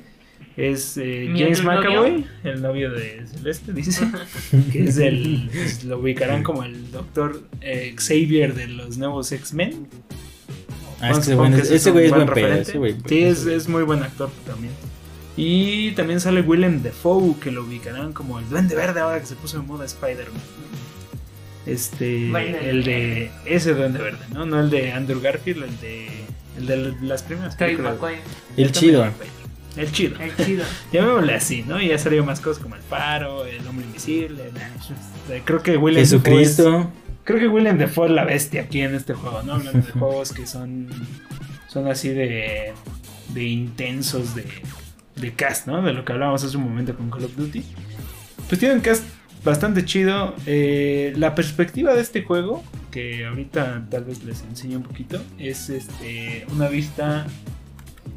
S1: Es James McAvoy, el novio de Celeste, dice, que es el, lo ubicarán como el doctor Xavier de los nuevos X-Men.
S3: Ah, ese güey es buen pedo.
S1: Sí, es, muy buen actor también. Y también sale Willem Dafoe, que lo ubicarán como el Duende Verde ahora que se puso en moda Spider-Man. Este, el de ese Duende Verde, ¿no? No el de Andrew Garfield, el de, el de las primeras películas.
S3: El chido.
S1: El chido.
S2: El chido.
S1: Llamémosle así, ¿no? Y ya salió más cosas como El Paro, El Hombre Invisible. Creo que Willem
S3: Jesucristo.
S1: Creo que William Defoe es la bestia aquí en este juego, ¿no? Hablando de juegos que son, son así de, de intensos de, de cast, ¿no? De lo que hablábamos hace un momento con Call of Duty. Pues tiene un cast bastante chido. Eh, la perspectiva de este juego, que ahorita tal vez les enseño un poquito, es este, una vista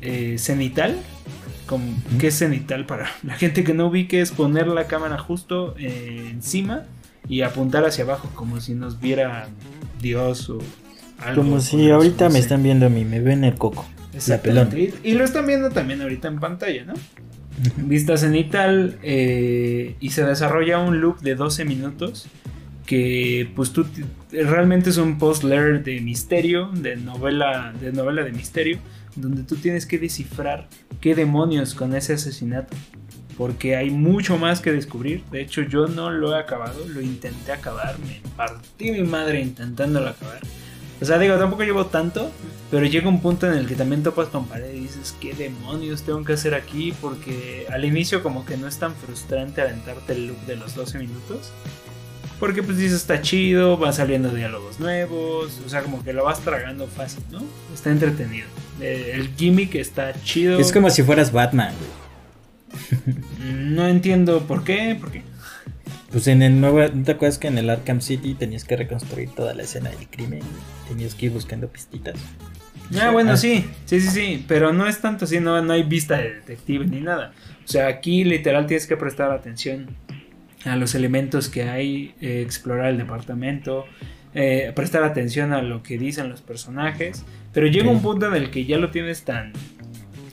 S1: eh, cenital. ¿Qué es cenital para la gente que no ubique? Es poner la cámara justo eh, encima y apuntar hacia abajo como si nos viera Dios o
S3: algo. Como si ahorita me están viendo a mí, me ven el coco. La pelón.
S1: Y, lo están viendo también ahorita en pantalla, ¿no? Vista cenital eh, y se desarrolla un loop de 12 minutos que pues tú realmente es un post layer de misterio, de novela, de novela de misterio, donde tú tienes que descifrar qué demonios con ese asesinato porque hay mucho más que descubrir. De hecho, yo no lo he acabado, lo intenté acabar, me partí mi madre intentándolo acabar. O sea, digo, tampoco llevo tanto, pero llega un punto en el que también topas con pared y dices, ¿qué demonios tengo que hacer aquí? Porque al inicio como que no es tan frustrante aventarte el loop de los 12 minutos. Porque pues dices, está chido, van saliendo diálogos nuevos, o sea, como que lo vas tragando fácil, ¿no? Está entretenido. Eh, el gimmick está chido.
S3: Es como si fueras Batman,
S1: no entiendo por qué, por qué.
S3: Pues en el nuevo, ¿no te acuerdas que en el Arkham City tenías que reconstruir toda la escena del crimen? Tenías que ir buscando pistitas.
S1: Ah, bueno, ah. sí, sí, sí, sí, pero no es tanto así, no, no hay vista de detective ni nada. O sea, aquí literal tienes que prestar atención a los elementos que hay, eh, explorar el departamento, eh, prestar atención a lo que dicen los personajes, pero llega un punto en el que ya lo tienes tan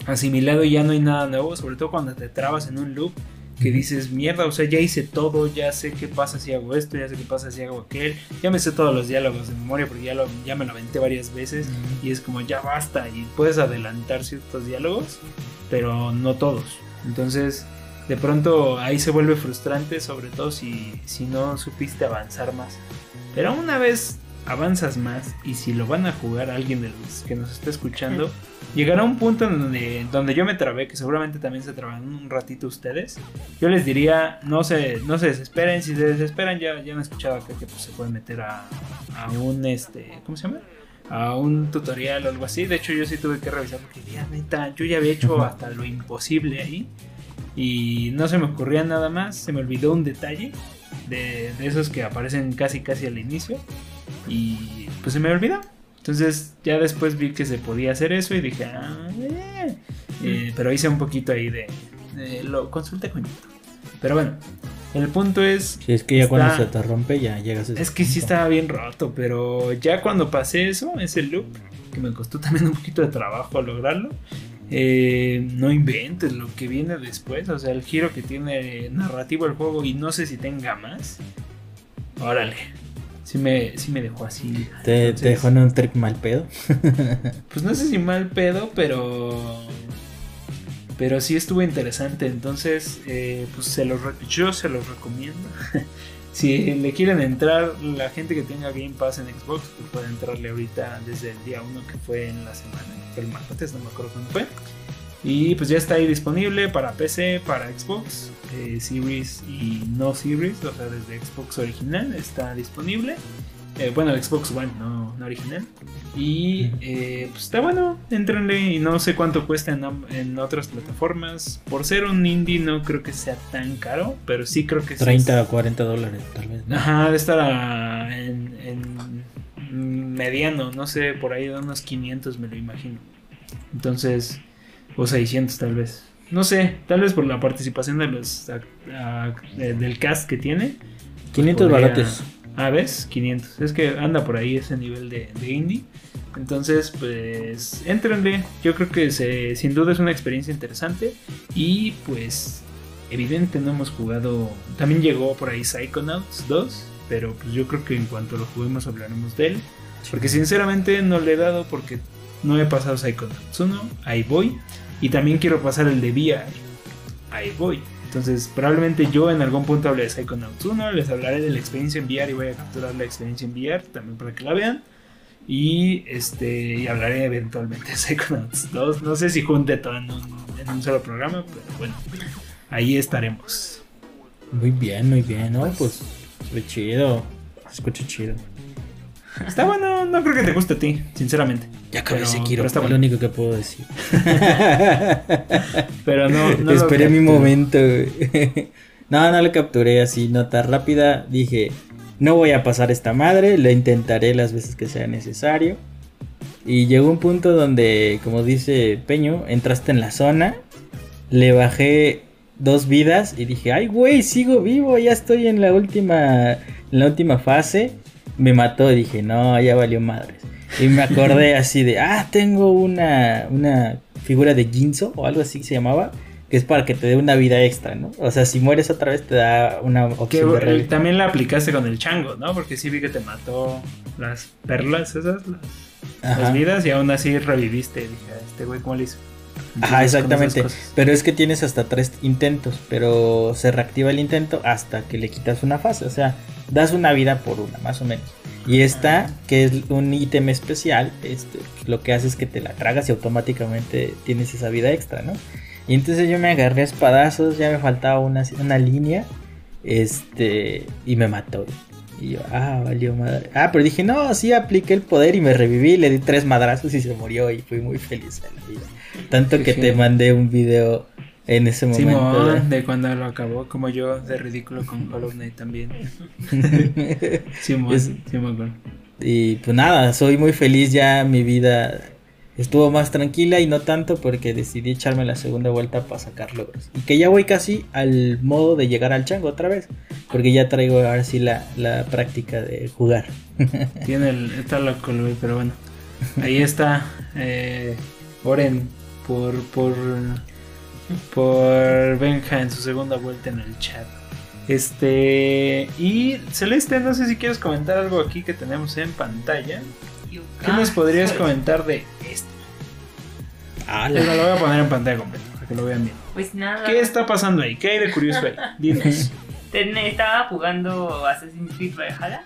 S1: asimilado y ya no hay nada nuevo, sobre todo cuando te trabas en un loop que dices, mierda, o sea, ya hice todo, ya sé qué pasa si hago esto, ya sé qué pasa si hago aquel, ya me sé todos los diálogos de memoria porque ya, lo, ya me lo aventé varias veces y es como, ya basta, y puedes adelantar ciertos diálogos, pero no todos. Entonces, de pronto ahí se vuelve frustrante, sobre todo si, si no supiste avanzar más. Pero una vez avanzas más y si lo van a jugar alguien de los que nos está escuchando, llegará un punto en donde, donde yo me trabé, que seguramente también se traban un ratito ustedes. Yo les diría, no se, no se desesperen, si se desesperan ya, ya han escuchado acá que pues, se puede meter a, a un, este, ¿cómo se llama? A un tutorial o algo así. De hecho yo sí tuve que revisar porque ya, neta, yo ya había hecho hasta lo imposible ahí. Y no se me ocurría nada más, se me olvidó un detalle de, de esos que aparecen casi casi al inicio. Y pues se me olvidó. Entonces ya después vi que se podía hacer eso y dije, ah, eh". Eh, pero hice un poquito ahí de, lo consulté con YouTube. Pero bueno, el punto es...
S3: Si es que ya cuando se te rompe ya llegas a
S1: Es que sí estaba bien roto, pero ya cuando pasé eso, ese loop, que me costó también un poquito de trabajo lograrlo, eh, no inventes lo que viene después, o sea, el giro que tiene narrativo el juego y no sé si tenga más. Órale, sí me, sí me dejó así.
S3: ¿Te, dejó en un trip mal pedo?
S1: pues no sé si mal pedo, pero. Pero sí estuvo interesante. Entonces, eh, pues se los, yo se los recomiendo. si le quieren entrar, la gente que tenga Game Pass en Xbox, pues puede entrarle ahorita desde el día 1 que fue en la semana, que fue el martes, no me acuerdo cuándo fue. Y pues ya está ahí disponible para PC, para Xbox, eh, Series y no Series, o sea, desde Xbox original está disponible. Eh, bueno, Xbox One, no, no original. Y eh, pues está bueno, entrenle y no sé cuánto cuesta en, otras plataformas. Por ser un indie no creo que sea tan caro, pero sí creo que
S3: 30 o 40 dólares tal vez.
S1: Ajá, de estar en, en mediano, no sé, por ahí de unos 500 me lo imagino. Entonces, o 600 tal vez. No sé, tal vez por la participación de los del cast que tiene.
S3: 500 pues baratos.
S1: Ah, ¿ves? 500. Es que anda por ahí ese nivel de, indie. Entonces, pues, entrenle. Yo creo que se, sin duda es una experiencia interesante. Y pues, evidente no hemos jugado. También llegó por ahí Psychonauts 2. Pero pues yo creo que en cuanto lo juguemos hablaremos de él. Porque sinceramente no le he dado porque no he pasado Psychonauts 1. Ahí voy. Y también quiero pasar el de VR. Ahí voy. Entonces, probablemente yo en algún punto hable de Psychonauts 1. Les hablaré de la experiencia en VR y voy a capturar la experiencia en VR también para que la vean. Y este y hablaré eventualmente de Psychonauts 2. No sé si junte todo en un, solo programa, pero bueno, ahí estaremos.
S3: Muy bien, muy bien, ¿no? Pues, muy chido. Escucha chido.
S1: Está bueno, no creo que te guste a ti, sinceramente.
S3: Ya acabé Sekiro, está lo único que puedo decir.
S1: pero no, no
S3: Esperé mi momento, No, no lo capturé así, nota rápida. Dije, no voy a pasar esta madre, lo intentaré las veces que sea necesario. Y llegó un punto donde, como dice Peño, entraste en la zona, le bajé dos vidas y dije, ay güey, sigo vivo, ya estoy en la última, en la última fase me mató. y Dije, no, ya valió madres. Y me acordé así de, ah, tengo una, una figura de Ginzo o algo así se llamaba. Que es para que te dé una vida extra, ¿no? O sea, si mueres otra vez te da una
S1: opción que, También la aplicaste con el chango, ¿no? Porque sí vi que te mató las perlas esas, las, vidas, y aún así reviviste. Dije, este güey, ¿cómo le hizo?
S3: Ajá, exactamente. Pero es que tienes hasta tres intentos, pero se reactiva el intento hasta que le quitas una fase. O sea, das una vida por una, más o menos. Y esta, que es un ítem especial, este, lo que hace es que te la tragas y automáticamente tienes esa vida extra, ¿no? Y entonces yo me agarré a espadazos, ya me faltaba una, una línea, este, y me mató. Y yo, ah, valió madre. Ah, pero dije, no, sí apliqué el poder y me reviví, le di tres madrazos y se murió y fui muy feliz en la vida. Tanto que te mandé un video en ese momento.
S1: de cuando lo acabó, como yo, de ridículo con Hollow Knight también. Simón, Simón.
S3: Y pues nada, soy muy feliz ya, mi vida estuvo más tranquila y no tanto porque decidí echarme la segunda vuelta para sacar logros. Y que ya voy casi al modo de llegar al chango otra vez, porque ya traigo ahora sí la, la práctica de jugar.
S1: Tiene el, está loco, pero bueno. Ahí está. Eh, Oren por, por, por Benja en su segunda vuelta en el chat. Este. Y Celeste, no sé si quieres comentar algo aquí que tenemos en pantalla. ¿Qué nos podrías comentar de esto? Ah, lo voy a poner en pantalla completa para que lo vean bien.
S2: Pues nada.
S1: ¿Qué está pasando ahí? ¿Qué hay de curioso ahí? Dinos.
S2: Estaba jugando Assassin's Creed Valhalla.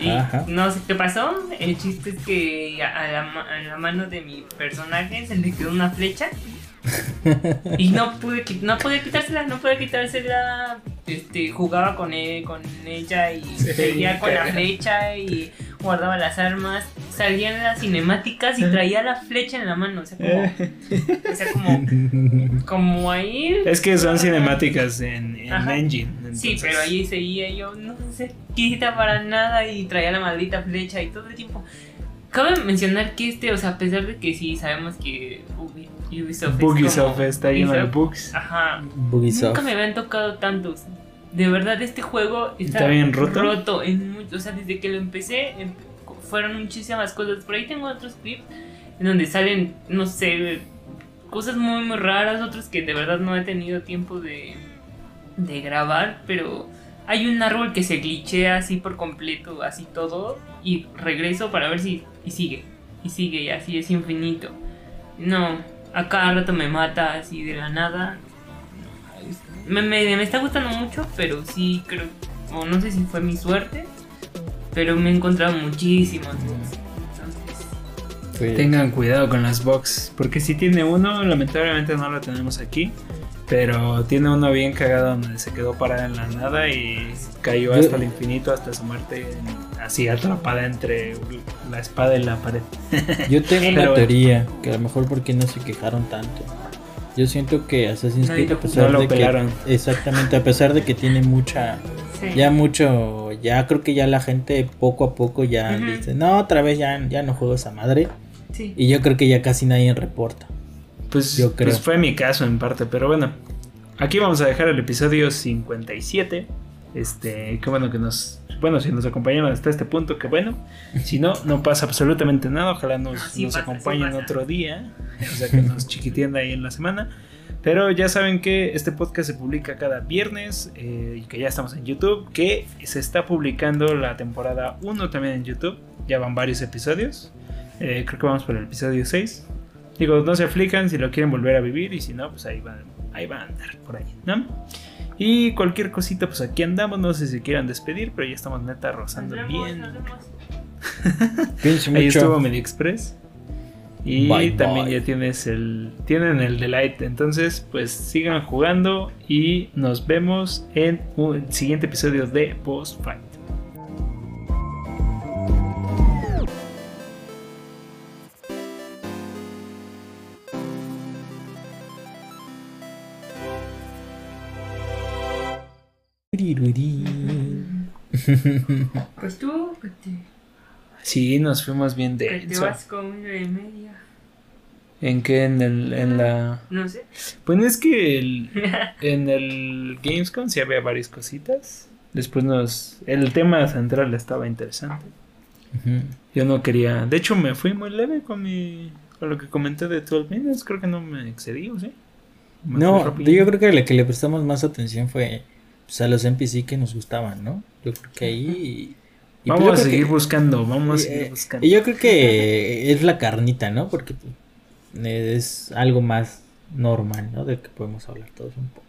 S2: Y no sé qué pasó. El chiste es que a la, la, mano de mi personaje se le quedó una flecha. Y no pude, no pude quitársela, no pude quitársela. Este, jugaba con, él, con ella y seguía con la flecha y guardaba las armas. Salían las cinemáticas y traía la flecha en la mano. O sea, como, o sea, como, como ahí.
S1: Es que son cinemáticas en, en Engine.
S2: Sí, pero ahí seguía yo, no se quita para nada y traía la maldita flecha y todo el tiempo. Cabe mencionar que este, o sea, a pesar de que sí sabemos que Ubisoft,
S1: Ubisoft está lleno de bugs.
S2: Ajá. Nunca me habían tocado tantos. De verdad, este juego está,
S1: bien roto.
S2: roto en o sea, desde que lo empecé, em, fueron muchísimas cosas. Por ahí tengo otros clips en donde salen, no sé, cosas muy, muy raras, otros que de verdad no he tenido tiempo de, de grabar, pero hay un árbol que se glitchea así por completo, así todo, y regreso para ver si y sigue, y sigue, y así es infinito. No, a cada rato me mata así de la nada. Me, me, está gustando mucho, pero sí creo, o no sé si fue mi suerte, pero me he encontrado muchísimos. Entonces,
S1: Pues Tengan cuidado con las box. Porque si tiene uno, lamentablemente no lo tenemos aquí. Pero tiene uno bien cagado donde se quedó parada en la nada y cayó hasta el infinito, hasta su muerte, así atrapada entre la espada y la pared.
S3: Yo tengo una teoría, que a lo mejor porque no se quejaron tanto. Yo siento que Assassin's Creed, a pesar de que. Exactamente, a pesar de que tiene mucha. Ya mucho. Ya creo que ya la gente poco a poco ya dice: No, otra vez ya, ya no juego esa madre. Y yo creo que ya casi nadie reporta.
S1: Pues, Yo creo. pues fue mi caso en parte, pero bueno. Aquí vamos a dejar el episodio 57. Este, qué bueno que nos. Bueno, si nos acompañaron hasta este punto, qué bueno. Si no, no pasa absolutamente nada. Ojalá nos, nos acompañen otro día. O sea, que nos chiquitienda ahí en la semana. Pero ya saben que este podcast se publica cada viernes eh, y que ya estamos en YouTube. Que se está publicando la temporada 1 también en YouTube. Ya van varios episodios. Eh, creo que vamos por el episodio 6. Digo, no se aflican si lo quieren volver a vivir y si no, pues ahí van, ahí van a andar por ahí, ¿no? Y cualquier cosita, pues aquí andamos. No sé si quieran despedir, pero ya estamos neta rozando bien. ahí estuvo MediExpress. Y también ya tienes el. Tienen el Delight. Entonces, pues sigan jugando. Y nos vemos en un siguiente episodio de Post Fight.
S2: Pues tú,
S1: Sí, nos fuimos bien de
S2: te vas con media.
S1: ¿En qué? ¿En, el, en la...?
S2: No sé.
S1: Pues es que el, en el Gamescom sí había varias cositas. Después nos... El tema central estaba interesante. Yo no quería... De hecho, me fui muy leve con mi... Con lo que comenté de 12 Minutes. Creo que no me excedí, ¿o sí?
S3: no, yo creo que la que le prestamos más atención fue pues, a los NPC que nos gustaban, ¿no? Yo creo que ahí...
S1: Y pues, vamos a seguir buscando, vamos a seguir eh, buscando.
S3: Y yo creo que es la carnita, ¿no? Porque es algo más normal, ¿no? De que podemos hablar todos un poco.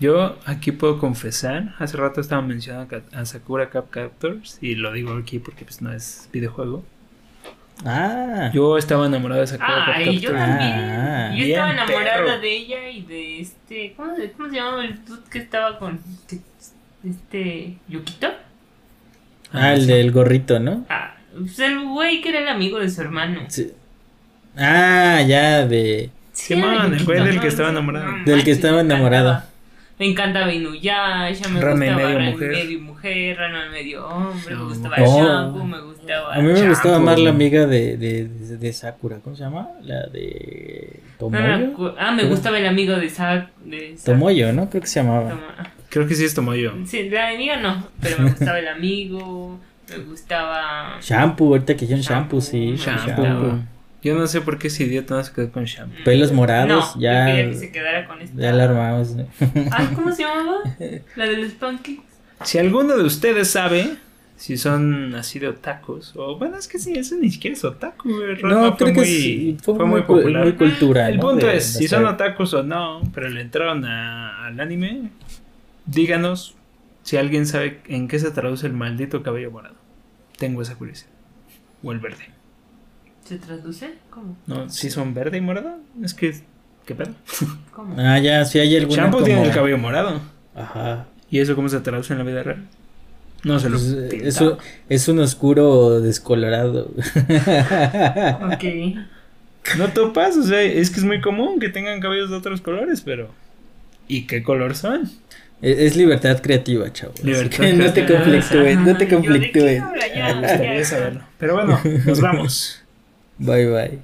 S1: Yo aquí puedo confesar, hace rato estaba mencionando a Sakura Cap Captors y lo digo aquí porque pues no es videojuego.
S3: Ah.
S1: Yo estaba enamorado de esa
S2: Ah, y yo también. Ah. yo estaba enamorada de ella y de este. ¿Cómo, cómo se llamaba el dude que estaba con. Este. Yukito?
S3: Ah, el del gorrito, ¿no?
S2: Ah, pues el güey que era el amigo de su hermano. Sí.
S3: Ah, ya, de.
S1: Sí, man, el güey del que estaba enamorado.
S3: del que estaba enamorado.
S2: Me encantaba Inuyasha, me
S1: Rame
S2: gustaba
S1: medio
S2: Rame
S1: mujer.
S2: medio mujer, medio hombre, me gustaba oh. Shampoo, me gustaba
S3: A mí me gustaba más la amiga de, de, de, Sakura, ¿cómo se llama? La de Tomoyo.
S2: Ah, me gustaba el amigo de, Sa de
S3: Tomoyo, ¿no? Creo que se llamaba.
S1: Creo que sí es Tomoyo.
S2: Sí, la amiga no, pero me gustaba el amigo, me gustaba...
S3: Shampoo, ahorita que yo un shampoo, sí.
S1: Shampoo. Yo no sé por qué ese idiota no se quedó con shampoo.
S3: Pelos morados,
S2: no,
S3: ya.
S2: Yo quería que se quedara con esta.
S3: Ya la armamos.
S2: Ah, ¿cómo se llamaba? La de los pancakes.
S1: Si alguno de ustedes sabe si son así de otakus, o bueno, es que sí, eso ni siquiera es otaku.
S3: No, creo que muy, fue, muy, popular. Muy cultural.
S1: El punto es, si son otakus o no, pero le entraron a, al anime, díganos si alguien sabe en qué se traduce el maldito cabello morado. Tengo esa curiosidad. O el verde.
S2: ¿Se traduce? ¿Cómo?
S1: No, si son verde y morado. Es que. ¿Qué pedo?
S3: ¿Cómo? Ah, ya, si hay algún.
S1: Shampoo tiene el cabello morado.
S3: Ajá.
S1: ¿Y eso cómo se traduce en la vida real? No se lo
S3: pues, eso es un oscuro descolorado.
S2: ok.
S1: No topas, o sea, es que es muy común que tengan cabellos de otros colores, pero. ¿Y qué color son?
S3: E, es, libertad creativa, chavo. Libertad no te conflictúes, no te conflictúes.
S1: Me gustaría saberlo. Pero bueno, nos vamos.
S3: Bye bye.